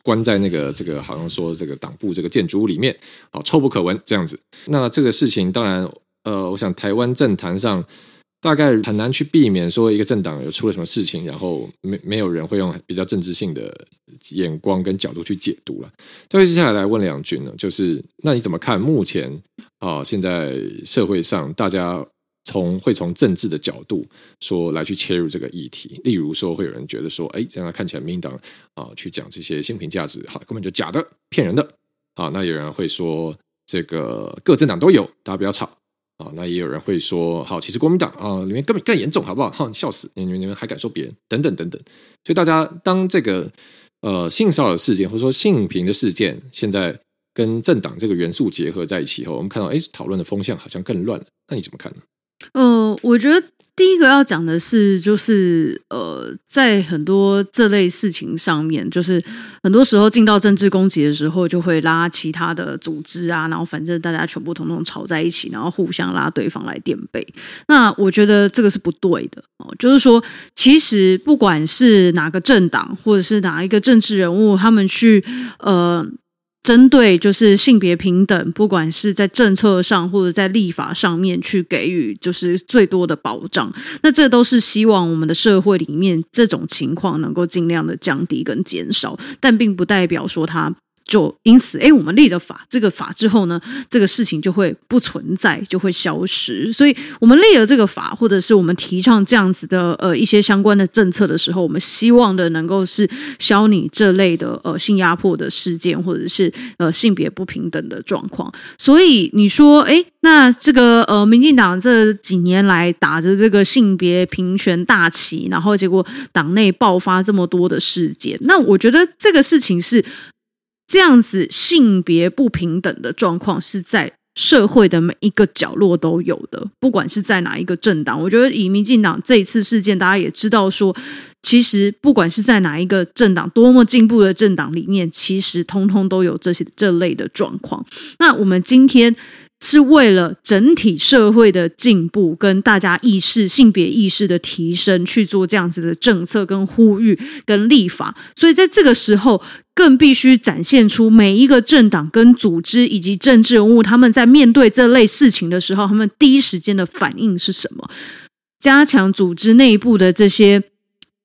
关在那个这个好像说这个党部这个建筑物里面，好臭不可闻这样子。那这个事情当然，呃，我想台湾政坛上。大概很难去避免说一个政党有出了什么事情，然后没没有人会用比较政治性的眼光跟角度去解读了。所以接下来来问两句呢，就是那你怎么看目前啊、现在社会上大家从会从政治的角度说来去切入这个议题？例如说会有人觉得说，哎，这样看起来民党啊去讲这些性平价值，哈，根本就假的，骗人的。啊，那有人会说这个各政党都有，大家不要吵。啊，那也有人会说，好，其实国民党啊里面根本更严重，好不好？哈，笑死，你们你们还敢说别人？等等等等。所以大家当这个呃性骚扰事件或者说性平的事件，现在跟政党这个元素结合在一起后，我们看到，哎，讨论的风向好像更乱了。那你怎么看呢？嗯我觉得。第一个要讲的是，就是呃，在很多这类事情上面，就是很多时候进到政治攻击的时候，就会拉其他的组织啊，然后反正大家全部统统吵在一起，然后互相拉对方来垫背。那我觉得这个是不对的哦，就是说，其实不管是哪个政党，或者是哪一个政治人物，他们去呃。针对就是性别平等，不管是在政策上或者在立法上面去给予就是最多的保障，那这都是希望我们的社会里面这种情况能够尽量的降低跟减少，但并不代表说它。就因此，哎，我们立了法，这个法之后呢，这个事情就会不存在，就会消失。所以，我们立了这个法，或者是我们提倡这样子的呃一些相关的政策的时候，我们希望的能够是消弭这类的呃性压迫的事件，或者是呃性别不平等的状况。所以，你说，哎，那这个呃民进党这几年来打着这个性别平权大旗，然后结果党内爆发这么多的事件，那我觉得这个事情是。这样子性别不平等的状况是在社会的每一个角落都有的，不管是在哪一个政党。我觉得以民进党这一次事件，大家也知道说，其实不管是在哪一个政党，多么进步的政党里面，其实通通都有这些这类的状况。那我们今天。是为了整体社会的进步跟大家意识、性别意识的提升去做这样子的政策跟呼吁跟立法，所以在这个时候更必须展现出每一个政党跟组织以及政治人物他们在面对这类事情的时候，他们第一时间的反应是什么？加强组织内部的这些。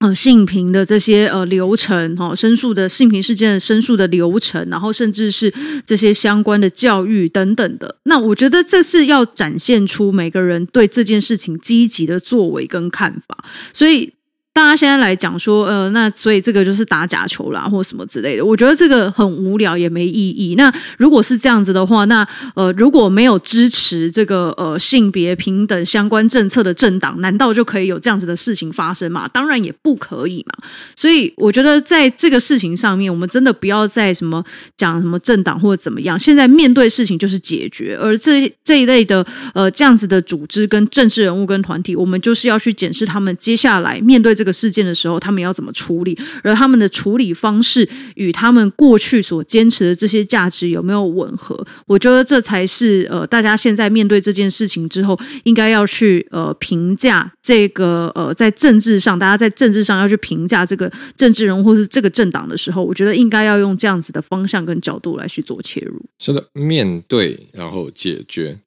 呃，性平的这些呃流程，哈，申诉的性平事件的申诉的流程，然后甚至是这些相关的教育等等的，那我觉得这是要展现出每个人对这件事情积极的作为跟看法，所以大家现在来讲说，呃，那所以这个就是打假球啦，或什么之类的。我觉得这个很无聊，也没意义。那如果是这样子的话，那呃，如果没有支持这个呃性别平等相关政策的政党，难道就可以有这样子的事情发生吗？当然也不可以嘛。所以我觉得在这个事情上面，我们真的不要再什么讲什么政党或者怎么样。现在面对事情就是解决，而这这一类的呃这样子的组织跟政治人物跟团体，我们就是要去检视他们接下来面对这个事件的时候，他们要怎么处理，而他们的处理方式与他们过去所坚持的这些价值有没有吻合？我觉得这才是呃大家现在面对这件事情之后，应该要去呃评价这个呃在政治上，大家在政治上要去评价这个政治人或是这个政党的时候，我觉得应该要用这样子的方向跟角度来去做切入。是的，面对然后解决。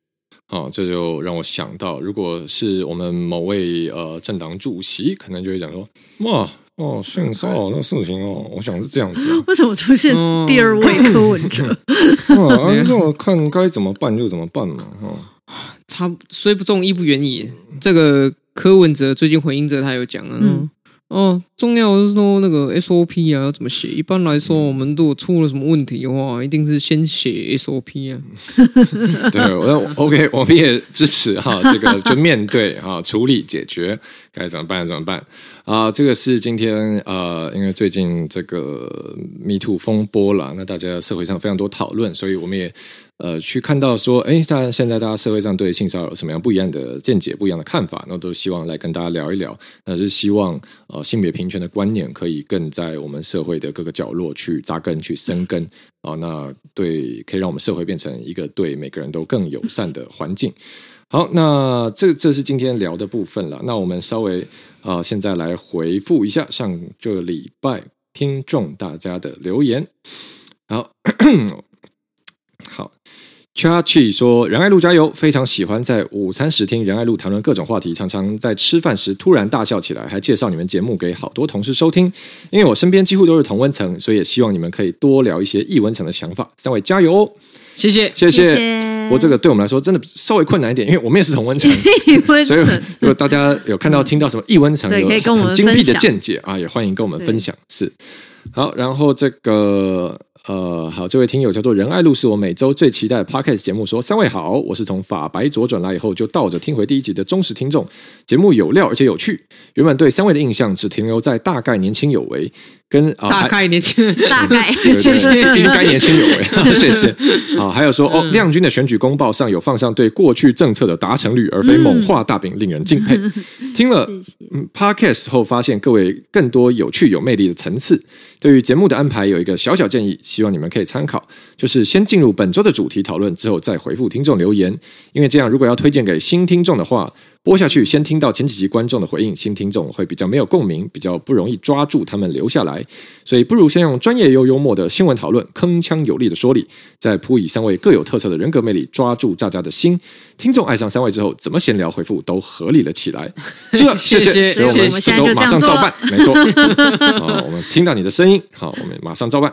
好，这就让我想到，如果是我们某位呃政党主席，可能就会讲说，哇哦，性骚扰那事情哦，我想是这样子，啊。为什么出现第二位柯文哲？啊，这我 看该怎么办就怎么办嘛。哦，差虽不中，亦不远矣。这个柯文哲最近回应者，他有讲啊。嗯哦，重要的是说那个 SOP 啊，要怎么写？一般来说，我们如果出了什么问题的话，一定是先写 SOP 啊。对，我 OK，我们也支持哈，这个就面对哈，处理解决，该怎么办怎么办啊？这个是今天呃，因为最近这个 Me Too 风波了，那大家社会上非常多讨论，所以我们也。呃，去看到说，哎，大家现在大家社会上对性骚扰有什么样不一样的见解、不一样的看法，那都希望来跟大家聊一聊。那是希望呃性别平权的观念可以更在我们社会的各个角落去扎根、去生根啊、那对，可以让我们社会变成一个对每个人都更友善的环境。好，那这这是今天聊的部分了。那我们稍微啊、现在来回复一下上个礼拜听众大家的留言。好，Chachi 说：“仁爱路加油！非常喜欢在午餐时听仁爱路谈论各种话题，常常在吃饭时突然大笑起来，还介绍你们节目给好多同事收听。因为我身边几乎都是同温层，所以也希望你们可以多聊一些异温层的想法。三位加油哦！谢谢，谢谢。不过这个对我们来说真的稍微困难一点，因为我们也是同温层，异温层。所以如果大家有看到听到什么异温层，有很精辟的见解啊，也欢迎跟我们分享。是好，然后这个。”呃，好，这位听友叫做仁爱路，是我每周最期待的 Podcast 节目说。三位好，我是从法白左转来以后就倒着听回第一集的忠实听众，节目有料而且有趣。原本对三位的印象只停留在大概年轻有为。跟啊，大概年轻，大概谢谢，应该年轻有为，谢谢。好，还有说哦，亮君的选举公报上有放上对过去政策的达成率，而非猛画大饼，令人敬佩。听了嗯 Podcast 后，发现各位更多有趣有魅力的层次。对于节目的安排，有一个小小建议，希望你们可以参考，就是先进入本周的主题讨论，之后再回复听众留言，因为这样如果要推荐给新听众的话。播下去，先听到前几集观众的回应，新听众会比较没有共鸣，比较不容易抓住他们留下来，所以不如先用专业又幽默的新闻讨论，铿锵有力的说理，再铺以三位各有特色的人格魅力，抓住大家的心。听众爱上三位之后，怎么闲聊回复都合理了起来。是的，谢谢，所以我们这周 马上照办，没错。好，我们听到你的声音，好，我们马上照办。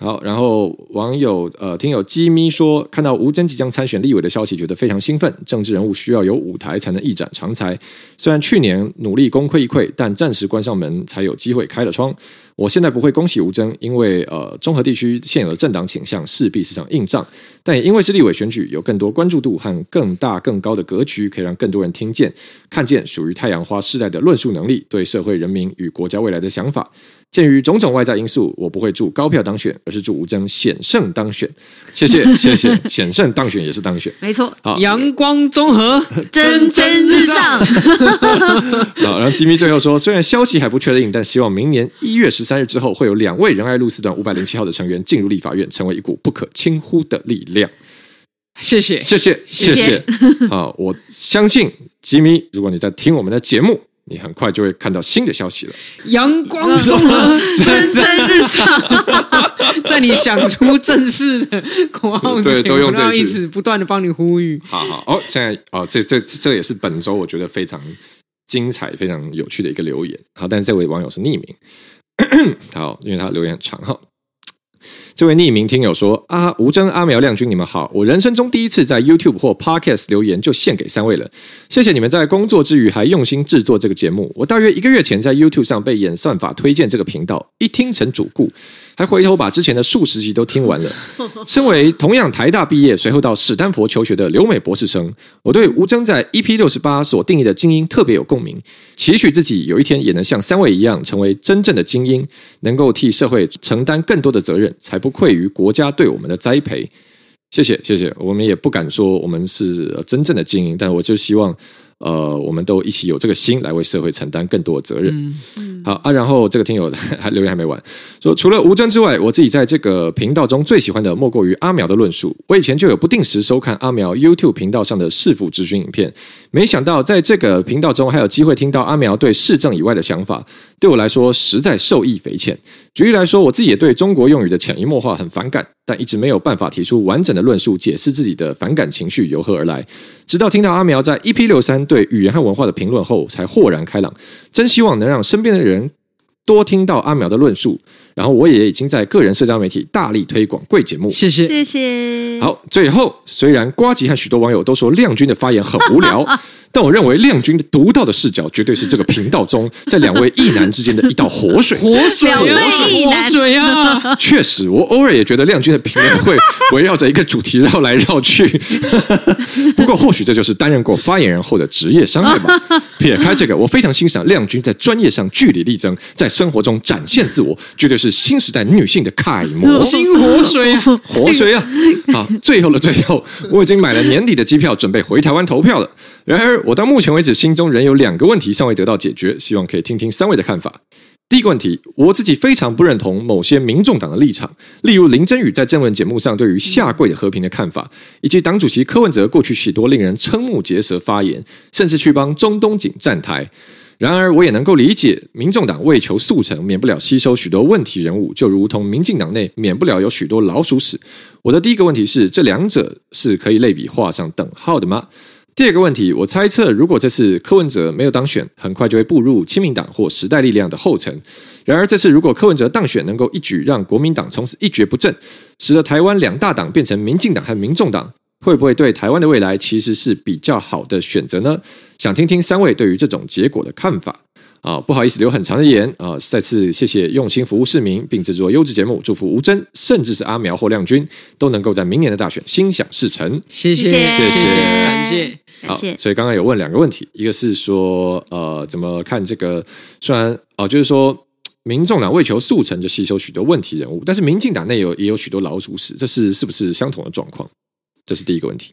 好，然后网友呃，听友鸡咪说，看到吴峥即将参选立委的消息，觉得非常兴奋。政治人物需要有舞台才能一展长才。虽然去年努力功亏一篑，但暂时关上门才有机会开了窗。我现在不会恭喜吴峥，因为呃，中和地区现有的政党倾向势必是场硬仗。但也因为是立委选举，有更多关注度和更大更高的格局，可以让更多人听见、看见属于太阳花世代的论述能力，对社会人民与国家未来的想法。鉴于种种外在因素，我不会祝高票当选，而是祝吴征险胜当选。谢谢，谢谢，险胜当选也是当选，没错。好，阳光综合，蒸蒸日上。好，然后吉米最后说，虽然消息还不确定，但希望明年一月十三日之后，会有两位仁爱路四段五百零七号的成员进入立法院，成为一股不可轻忽的力量。谢谢，谢谢，谢谢。啊，我相信吉米，如果你在听我们的节目。你很快就会看到新的消息了。阳光综合，蒸蒸日上，在你想出正式的口号之前，对，都用这一直不断的帮你呼吁。好好哦，现在哦，这这这也是本周我觉得非常精彩、非常有趣的一个留言。好，但是这位网友是匿名。好，因为他留言很长哈。这位匿名听友说：“啊，吴征、阿苗、亮君，你们好！我人生中第一次在 YouTube 或 Podcast 留言，就献给三位了。谢谢你们在工作之余还用心制作这个节目。我大约一个月前在 YouTube 上被演算法推荐这个频道，一听成主顾。”还回头把之前的数十集都听完了。身为同样台大毕业，随后到史丹佛求学的留美博士生，我对吴征在 EP 六十八所定义的精英特别有共鸣，期许自己有一天也能像三位一样，成为真正的精英，能够替社会承担更多的责任，才不愧于国家对我们的栽培。谢谢，谢谢。我们也不敢说我们是真正的精英，但我就希望。呃，我们都一起有这个心来为社会承担更多的责任。好啊，然后这个听友还 留言还没完，说除了吴征之外，我自己在这个频道中最喜欢的莫过于阿苗的论述。我以前就有不定时收看阿苗 YouTube 频道上的市府咨询影片，没想到在这个频道中还有机会听到阿苗对市政以外的想法，对我来说实在受益匪浅。举例来说，我自己也对中国用语的潜移默化很反感，但一直没有办法提出完整的论述解释自己的反感情绪由何而来。直到听到阿苗在 EP 六三对语言和文化的评论后，才豁然开朗。真希望能让身边的人多听到阿苗的论述。然后我也已经在个人社交媒体大力推广贵节目。谢谢，谢谢。好，最后虽然瓜吉和许多网友都说亮君的发言很无聊。但我认为亮君的独到的视角，绝对是这个频道中在两位异男之间的一道活水。活水，活水，活水啊！确实，我偶尔也觉得亮君的评论会围绕着一个主题绕来绕去。不过，或许这就是担任过发言人后的职业伤害吧。撇开这个，我非常欣赏亮君在专业上据理力争，在生活中展现自我，绝对是新时代女性的楷模。新活水啊，活水啊！好，最后的最后，我已经买了年底的机票，准备回台湾投票了。然而，我到目前为止心中仍有两个问题尚未得到解决，希望可以听听三位的看法。第一个问题，我自己非常不认同某些民众党的立场，例如林真宇在政论节目上对于下跪的和平的看法，以及党主席柯文哲过去许多令人瞠目结舌发言，甚至去帮中东锦站台。然而，我也能够理解，民众党为求速成，免不了吸收许多问题人物，就如同民进党内免不了有许多老鼠屎。我的第一个问题是，这两者是可以类比画上等号的吗？第二个问题，我猜测，如果这次柯文哲没有当选，很快就会步入亲民党或时代力量的后尘。然而，这次如果柯文哲当选，能够一举让国民党从此一蹶不振，使得台湾两大党变成民进党和民众党，会不会对台湾的未来其实是比较好的选择呢？想听听三位对于这种结果的看法。啊，不好意思，留很长的言啊！再次谢谢用心服务市民并制作优质节目，祝福吴峥，甚至是阿苗或亮君都能够在明年的大选心想事成。谢谢，谢谢，感谢。好，所以刚刚有问两个问题，一个是说，呃，怎么看这个？虽然哦、呃，就是说，民众党为求速成就吸收许多问题人物，但是民进党内有也有许多老鼠屎，这是是不是相同的状况？这是第一个问题。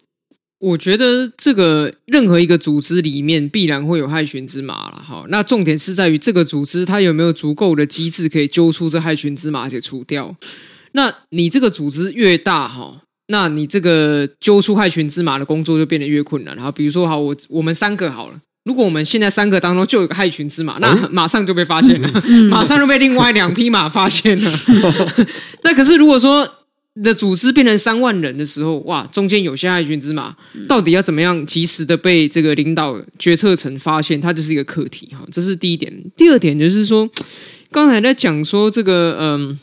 我觉得这个任何一个组织里面必然会有害群之马了，哈。那重点是在于这个组织它有没有足够的机制可以揪出这害群之马，而且除掉。那你这个组织越大，哈，那你这个揪出害群之马的工作就变得越困难。哈，比如说，好，我我们三个好了，如果我们现在三个当中就有个害群之马，那马上就被发现了，马上就被另外两匹马发现了。那可是如果说，的组织变成三万人的时候，哇，中间有些害群之马，到底要怎么样及时的被这个领导决策层发现，它就是一个课题哈。这是第一点。第二点就是说，刚才在讲说这个嗯，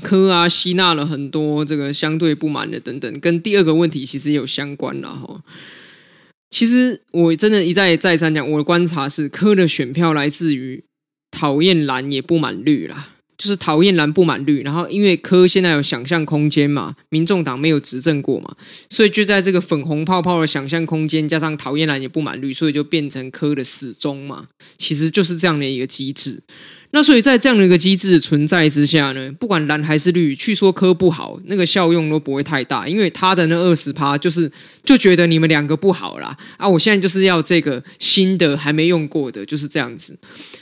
科啊吸纳了很多这个相对不满的等等，跟第二个问题其实也有相关了哈。其实我真的一再再三讲，我的观察是，科的选票来自于讨厌蓝也不满绿啦。就是讨厌蓝不满绿，然后因为柯现在有想象空间嘛，民众党没有执政过嘛，所以就在这个粉红泡泡的想象空间，加上讨厌蓝也不满绿，所以就变成柯的死忠嘛。其实就是这样的一个机制。那所以在这样的一个机制存在之下呢，不管蓝还是绿，去说柯不好，那个效用都不会太大，因为他的那二十趴就是就觉得你们两个不好啦啊！我现在就是要这个新的还没用过的，就是这样子，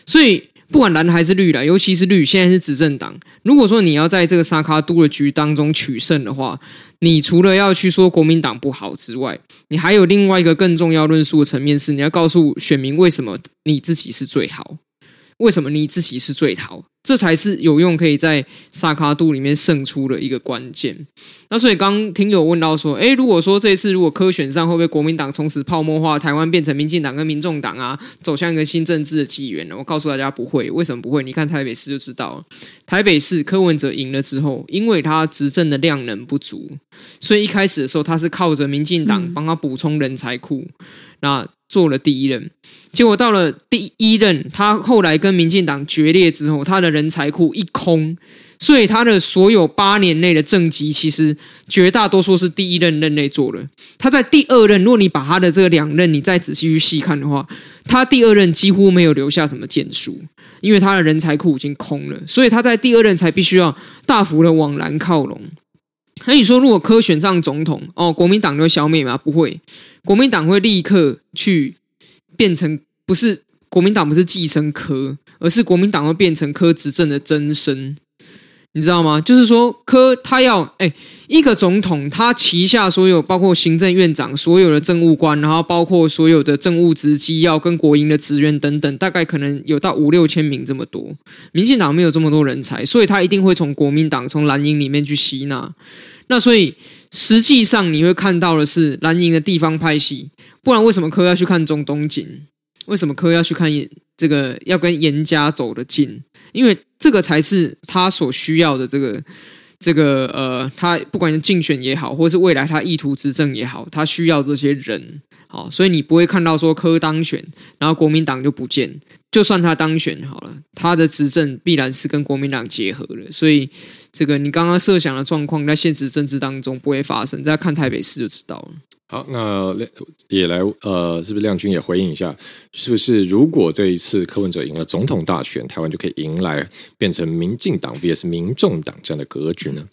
所以。不管蓝还是绿啦，尤其是绿，现在是执政党。如果说你要在这个萨卡都的局当中取胜的话，你除了要去说国民党不好之外，你还有另外一个更重要论述的层面是，你要告诉选民为什么你自己是最好。为什么你自己是最好？这才是有用，可以在萨卡度里面胜出的一个关键。那所以刚听友问到说，诶，如果说这一次如果科选上，会不会国民党从此泡沫化，台湾变成民进党跟民众党啊，走向一个新政治的纪元呢？我告诉大家不会，为什么不会？你看台北市就知道了。台北市柯文哲赢了之后，因为他执政的量能不足，所以一开始的时候他是靠着民进党帮他补充人才库。嗯那做了第一任，结果到了第一任，他后来跟民进党决裂之后，他的人才库一空，所以他的所有八年内的政绩，其实绝大多数是第一任任内做的。他在第二任，如果你把他的这个两任你再仔细去细看的话，他第二任几乎没有留下什么建树，因为他的人才库已经空了，所以他在第二任才必须要大幅的往蓝靠拢。那你说，如果柯选上总统，哦，国民党就消灭吗？不会，国民党会立刻去变成不是国民党不是寄生科，而是国民党会变成科执政的真身，你知道吗？就是说，科他要哎，一个总统他旗下所有包括行政院长所有的政务官，然后包括所有的政务职机要跟国营的职员等等，大概可能有到五六千名这么多。民进党没有这么多人才，所以他一定会从国民党从蓝营里面去吸纳。那所以实际上你会看到的是蓝营的地方派系，不然为什么柯要去看中东锦？为什么柯要去看这个要跟颜家走得近？因为这个才是他所需要的这个这个呃，他不管是竞选也好，或是未来他意图执政也好，他需要这些人。好，所以你不会看到说柯当选，然后国民党就不见。就算他当选好了，他的执政必然是跟国民党结合了。所以。这个你刚刚设想的状况，在现实政治当中不会发生。再看台北市就知道了。好，那也来呃，是不是亮君也回应一下？是不是如果这一次柯文哲赢了总统大选，台湾就可以迎来变成民进党 VS 民众党这样的格局呢？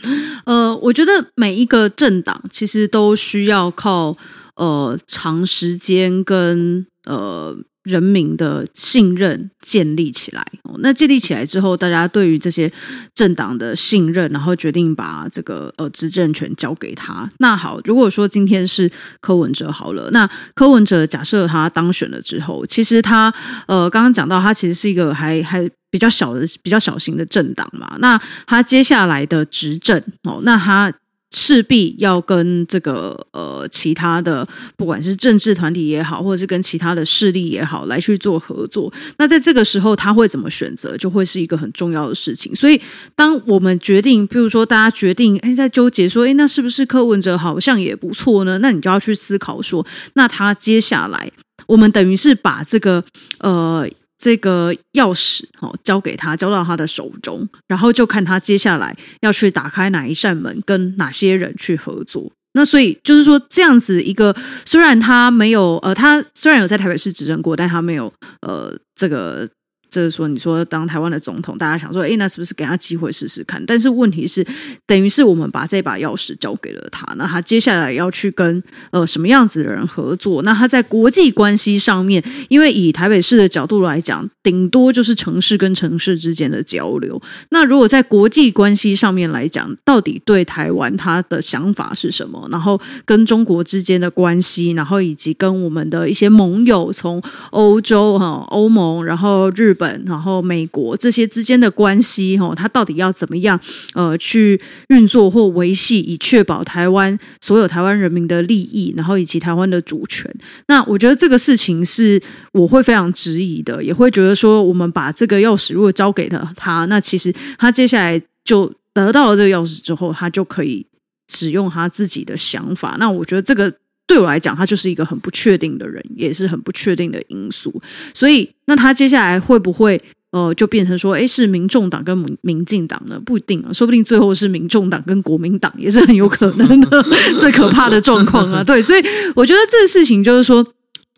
呃，我觉得每一个政党其实都需要靠呃长时间跟呃。人民的信任建立起来，那建立起来之后，大家对于这些政党的信任，然后决定把这个呃执政权交给他。那好，如果说今天是柯文哲好了，那柯文哲假设他当选了之后，其实他呃刚刚讲到，他其实是一个还还比较小的、比较小型的政党嘛。那他接下来的执政哦，那他。势必要跟这个呃其他的，不管是政治团体也好，或者是跟其他的势力也好，来去做合作。那在这个时候，他会怎么选择，就会是一个很重要的事情。所以，当我们决定，譬如说大家决定，哎，在纠结说，哎，那是不是柯文哲好像也不错呢？那你就要去思考说，那他接下来，我们等于是把这个呃。这个钥匙哦，交给他，交到他的手中，然后就看他接下来要去打开哪一扇门，跟哪些人去合作。那所以就是说，这样子一个，虽然他没有呃，他虽然有在台北市执政过，但他没有呃这个。就是说，你说当台湾的总统，大家想说，哎，那是不是给他机会试试看？但是问题是，等于是我们把这把钥匙交给了他，那他接下来要去跟呃什么样子的人合作？那他在国际关系上面，因为以台北市的角度来讲，顶多就是城市跟城市之间的交流。那如果在国际关系上面来讲，到底对台湾他的想法是什么？然后跟中国之间的关系，然后以及跟我们的一些盟友，从欧洲哈欧盟，然后日。本，然后美国这些之间的关系，哈，它到底要怎么样，呃，去运作或维系，以确保台湾所有台湾人民的利益，然后以及台湾的主权。那我觉得这个事情是我会非常质疑的，也会觉得说，我们把这个钥匙如果交给了他，那其实他接下来就得到了这个钥匙之后，他就可以使用他自己的想法。那我觉得这个。对我来讲，他就是一个很不确定的人，也是很不确定的因素。所以，那他接下来会不会呃，就变成说，哎，是民众党跟民民进党呢？不一定啊，说不定最后是民众党跟国民党，也是很有可能的。最可怕的状况啊，对，所以我觉得这个事情就是说。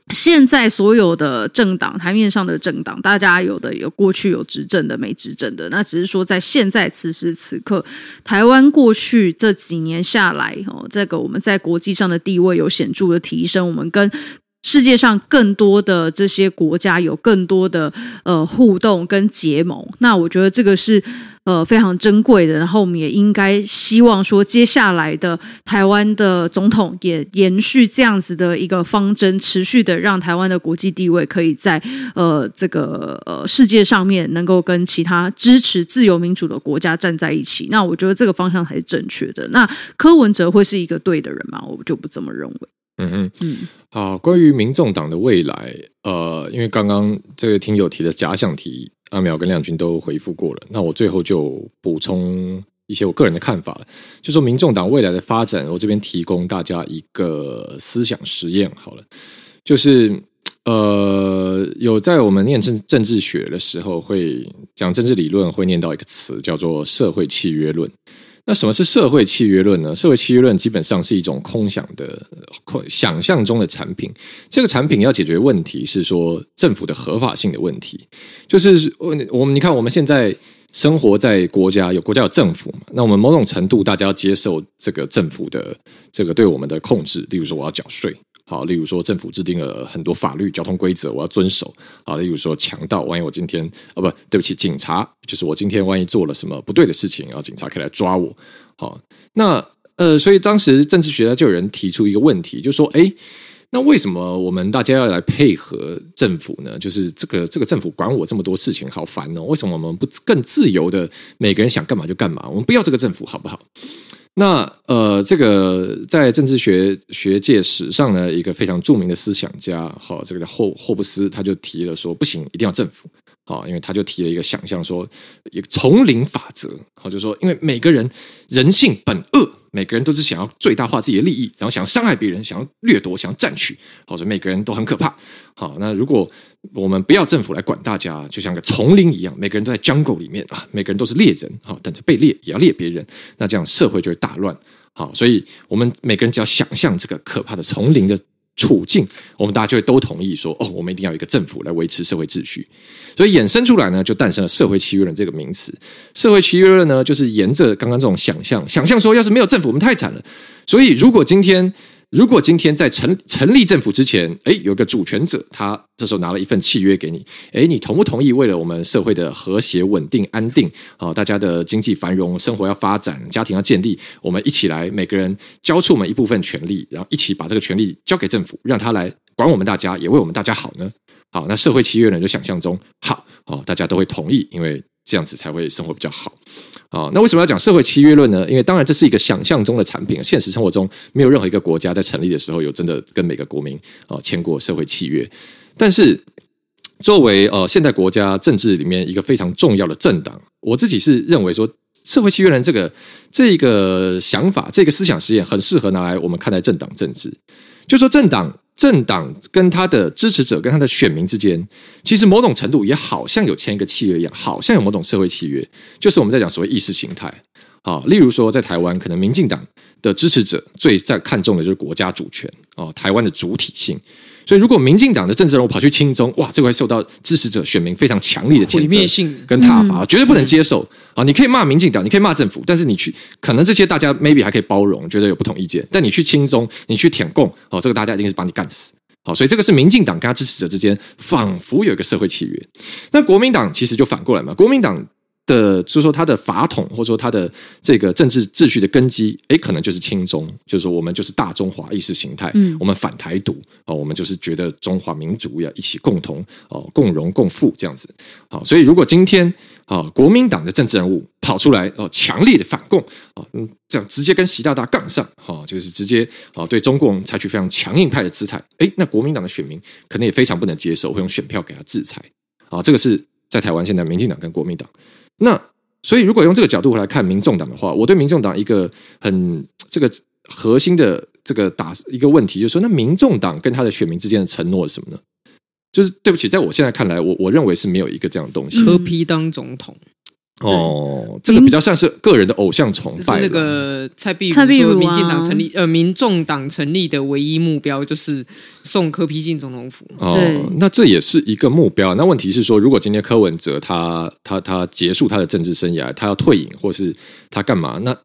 现在所有的政党，台面上的政党，大家有的有过去有执政的，没执政的，那只是说在现在此时此刻，台湾过去这几年下来，哦，这个我们在国际上的地位有显著的提升，我们跟世界上更多的这些国家有更多的呃互动跟结盟，那我觉得这个是。呃非常珍贵的。然后我们也应该希望说，接下来的台湾的总统也延续这样子的一个方针，持续的让台湾的国际地位可以在呃这个呃世界上面能够跟其他支持自由民主的国家站在一起。那我觉得这个方向才是正确的。那柯文哲会是一个对的人吗？我就不这么认为。嗯嗯，嗯，好，关于民众党的未来，呃，因为刚刚这个听友提的假想题，阿苗跟亮君都回复过了，那我最后就补充一些我个人的看法了，就说民众党未来的发展，我这边提供大家一个思想实验好了，就是呃，有在我们念政政治学的时候，会讲政治理论，会念到一个词叫做社会契约论。那什么是社会契约论呢？社会契约论基本上是一种空想的、空想象中的产品。这个产品要解决问题是说政府的合法性的问题。就是我们你看，我们现在生活在国家，有国家有政府嘛？那我们某种程度，大家要接受这个政府的这个对我们的控制。例如说，我要缴税。好，例如说政府制定了很多法律、交通规则，我要遵守。好，例如说强盗，万一我今天啊，不对不起，警察，就是我今天万一做了什么不对的事情，然后警察可以来抓我。好，那呃，所以当时政治学家就有人提出一个问题，就说：哎，那为什么我们大家要来配合政府呢？就是这个这个政府管我这么多事情，好烦哦。为什么我们不更自由的，每个人想干嘛就干嘛？我们不要这个政府，好不好？那呃，这个在政治学学界史上呢，一个非常著名的思想家，好，这个叫霍霍布斯，他就提了说，不行，一定要政府，好，因为他就提了一个想象，说一个丛林法则，好，就说因为每个人人性本恶。每个人都是想要最大化自己的利益，然后想要伤害别人，想要掠夺，想要占取，好，所以每个人都很可怕。好，那如果我们不要政府来管大家，就像个丛林一样，每个人都在 jungle 里面啊，每个人都是猎人，好，等着被猎，也要猎别人，那这样社会就会大乱。好，所以我们每个人只要想象这个可怕的丛林的处境，我们大家就会都同意说，哦，我们一定要有一个政府来维持社会秩序。所以衍生出来呢，就诞生了社会契约论这个名词。社会契约论呢，就是沿着刚刚这种想象，想象说，要是没有政府，我们太惨了。所以，如果今天，如果今天在成成立政府之前，哎，有个主权者，他这时候拿了一份契约给你，哎，你同不同意？为了我们社会的和谐、稳定、安定，啊，大家的经济繁荣、生活要发展、家庭要建立，我们一起来，每个人交出我们一部分权利，然后一起把这个权利交给政府，让他来管我们大家，也为我们大家好呢。好，那社会契约呢？就想象中好，哦，大家都会同意，因为这样子才会生活比较好。啊，那为什么要讲社会契约论呢？因为当然这是一个想象中的产品，现实生活中没有任何一个国家在成立的时候有真的跟每个国民啊签过社会契约。但是作为呃现代国家政治里面一个非常重要的政党，我自己是认为说，社会契约论这个这个想法，这个思想实验很适合拿来我们看待政党政治，就说政党。政党跟他的支持者跟他的选民之间，其实某种程度也好像有签一个契约一样，好像有某种社会契约，就是我们在讲所谓意识形态。啊，例如说在台湾，可能民进党的支持者最在看重的就是国家主权啊，台湾的主体性。所以，如果民进党的政治人物跑去亲中，哇，这个会受到支持者、选民非常强烈的谴责跟挞伐，绝对不能接受啊！你可以骂民进党，你可以骂政府，但是你去可能这些大家 maybe 还可以包容，觉得有不同意见，但你去亲中，你去舔共，哦，这个大家一定是把你干死。好，所以这个是民进党跟他支持者之间仿佛有一个社会契约。那国民党其实就反过来嘛，国民党。的，就是说他的法统，或者说他的这个政治秩序的根基，哎，可能就是亲中，就是说我们就是大中华意识形态，嗯，我们反台独啊，我们就是觉得中华民族要一起共同哦，共荣共富这样子。好，所以如果今天啊，国民党的政治人物跑出来哦，强烈的反共啊，嗯，这样直接跟习大大杠上，哈，就是直接啊对中共采取非常强硬派的姿态，哎，那国民党的选民可能也非常不能接受，会用选票给他制裁。啊，这个是在台湾现在民进党跟国民党。那所以，如果用这个角度来看民众党的话，我对民众党一个很这个核心的这个打一个问题，就是说，那民众党跟他的选民之间的承诺是什么呢？就是对不起，在我现在看来，我我认为是没有一个这样的东西。柯 P 当总统。哦，这个比较像是个人的偶像崇拜。是那个蔡壁如说，民进党成立呃，民众党成立的唯一目标就是送柯批进总统府。哦，那这也是一个目标。那问题是说，如果今天柯文哲他他他结束他的政治生涯，他要退隐，或是他干嘛？那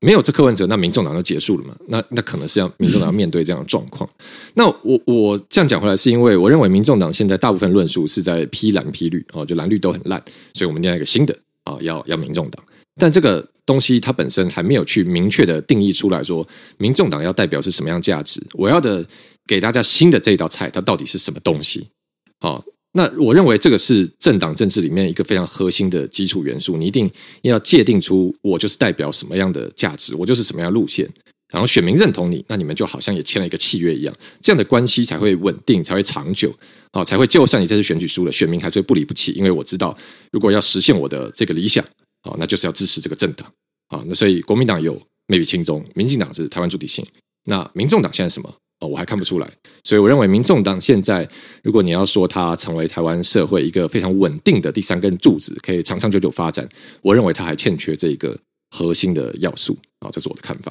没有这柯文哲，那民众党就结束了嘛？那那可能是要民众党要面对这样的状况。那我我这样讲回来，是因为我认为民众党现在大部分论述是在批蓝批绿哦，就蓝绿都很烂，所以我们念一个新的。啊，要要民众党，但这个东西它本身还没有去明确的定义出来说，民众党要代表是什么样价值。我要的给大家新的这道菜，它到底是什么东西？好，那我认为这个是政党政治里面一个非常核心的基础元素。你一定要界定出我就是代表什么样的价值，我就是什么样路线，然后选民认同你，那你们就好像也签了一个契约一样，这样的关系才会稳定，才会长久。啊，才会就算你这次选举输了，选民还是会不离不弃，因为我知道，如果要实现我的这个理想，啊，那就是要支持这个政党。啊，那所以国民党有眉笔轻重，民进党是台湾主体性，那民众党现在什么？哦，我还看不出来。所以我认为民众党现在，如果你要说它成为台湾社会一个非常稳定的第三根柱子，可以长长久久发展，我认为它还欠缺这一个核心的要素。啊，这是我的看法。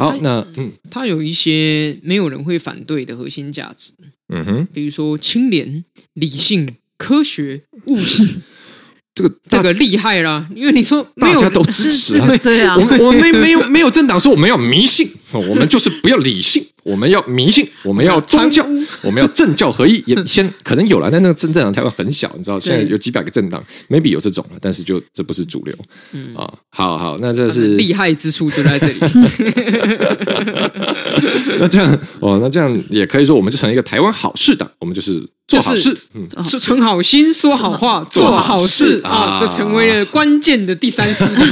好，那嗯，它有一些没有人会反对的核心价值。嗯哼，比如说清廉、理性、科学、务实，这个这个厉害啦！因为你说大家都支持啊，对啊，我们我们没 没有没有政党说我们要迷信，我们就是不要理性。我们要迷信，我们要宗教，我们要政教合一。也先可能有了，但那个政政党台湾很小，你知道，现在有几百个政党，maybe 有这种了，但是就这不是主流。嗯啊，好好，那这是厉害之处就在这里。那这样哦，那这样也可以说，我们就成一个台湾好事党，我们就是。做好事，嗯，是存好心，说好话，做好事啊，这成为了关键的第三势力。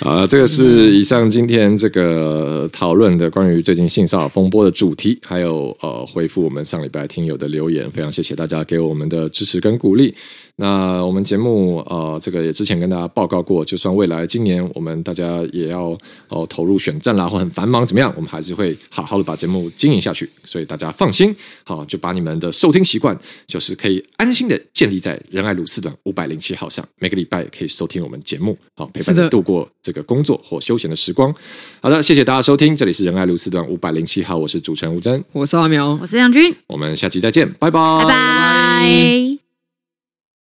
啊，这个是以上今天这个讨论的关于最近性骚扰风波的主题，还有呃回复我们上礼拜听友的留言，非常谢谢大家给我们的支持跟鼓励。那我们节目呃，这个也之前跟大家报告过，就算未来今年我们大家也要哦、呃、投入选战啦，或很繁忙怎么样，我们还是会好好的把节目经营下去，所以大家放心，好，就把你们的收听习惯，就是可以安心的建立在仁爱路四段五百零七号上，每个礼拜也可以收听我们节目，好陪伴你度过这个工作或休闲的时光。好的，谢谢大家收听，这里是仁爱路四段五百零七号，我是主持人吴真，我是阿苗，我是杨军，我们下期再见，拜拜，拜拜。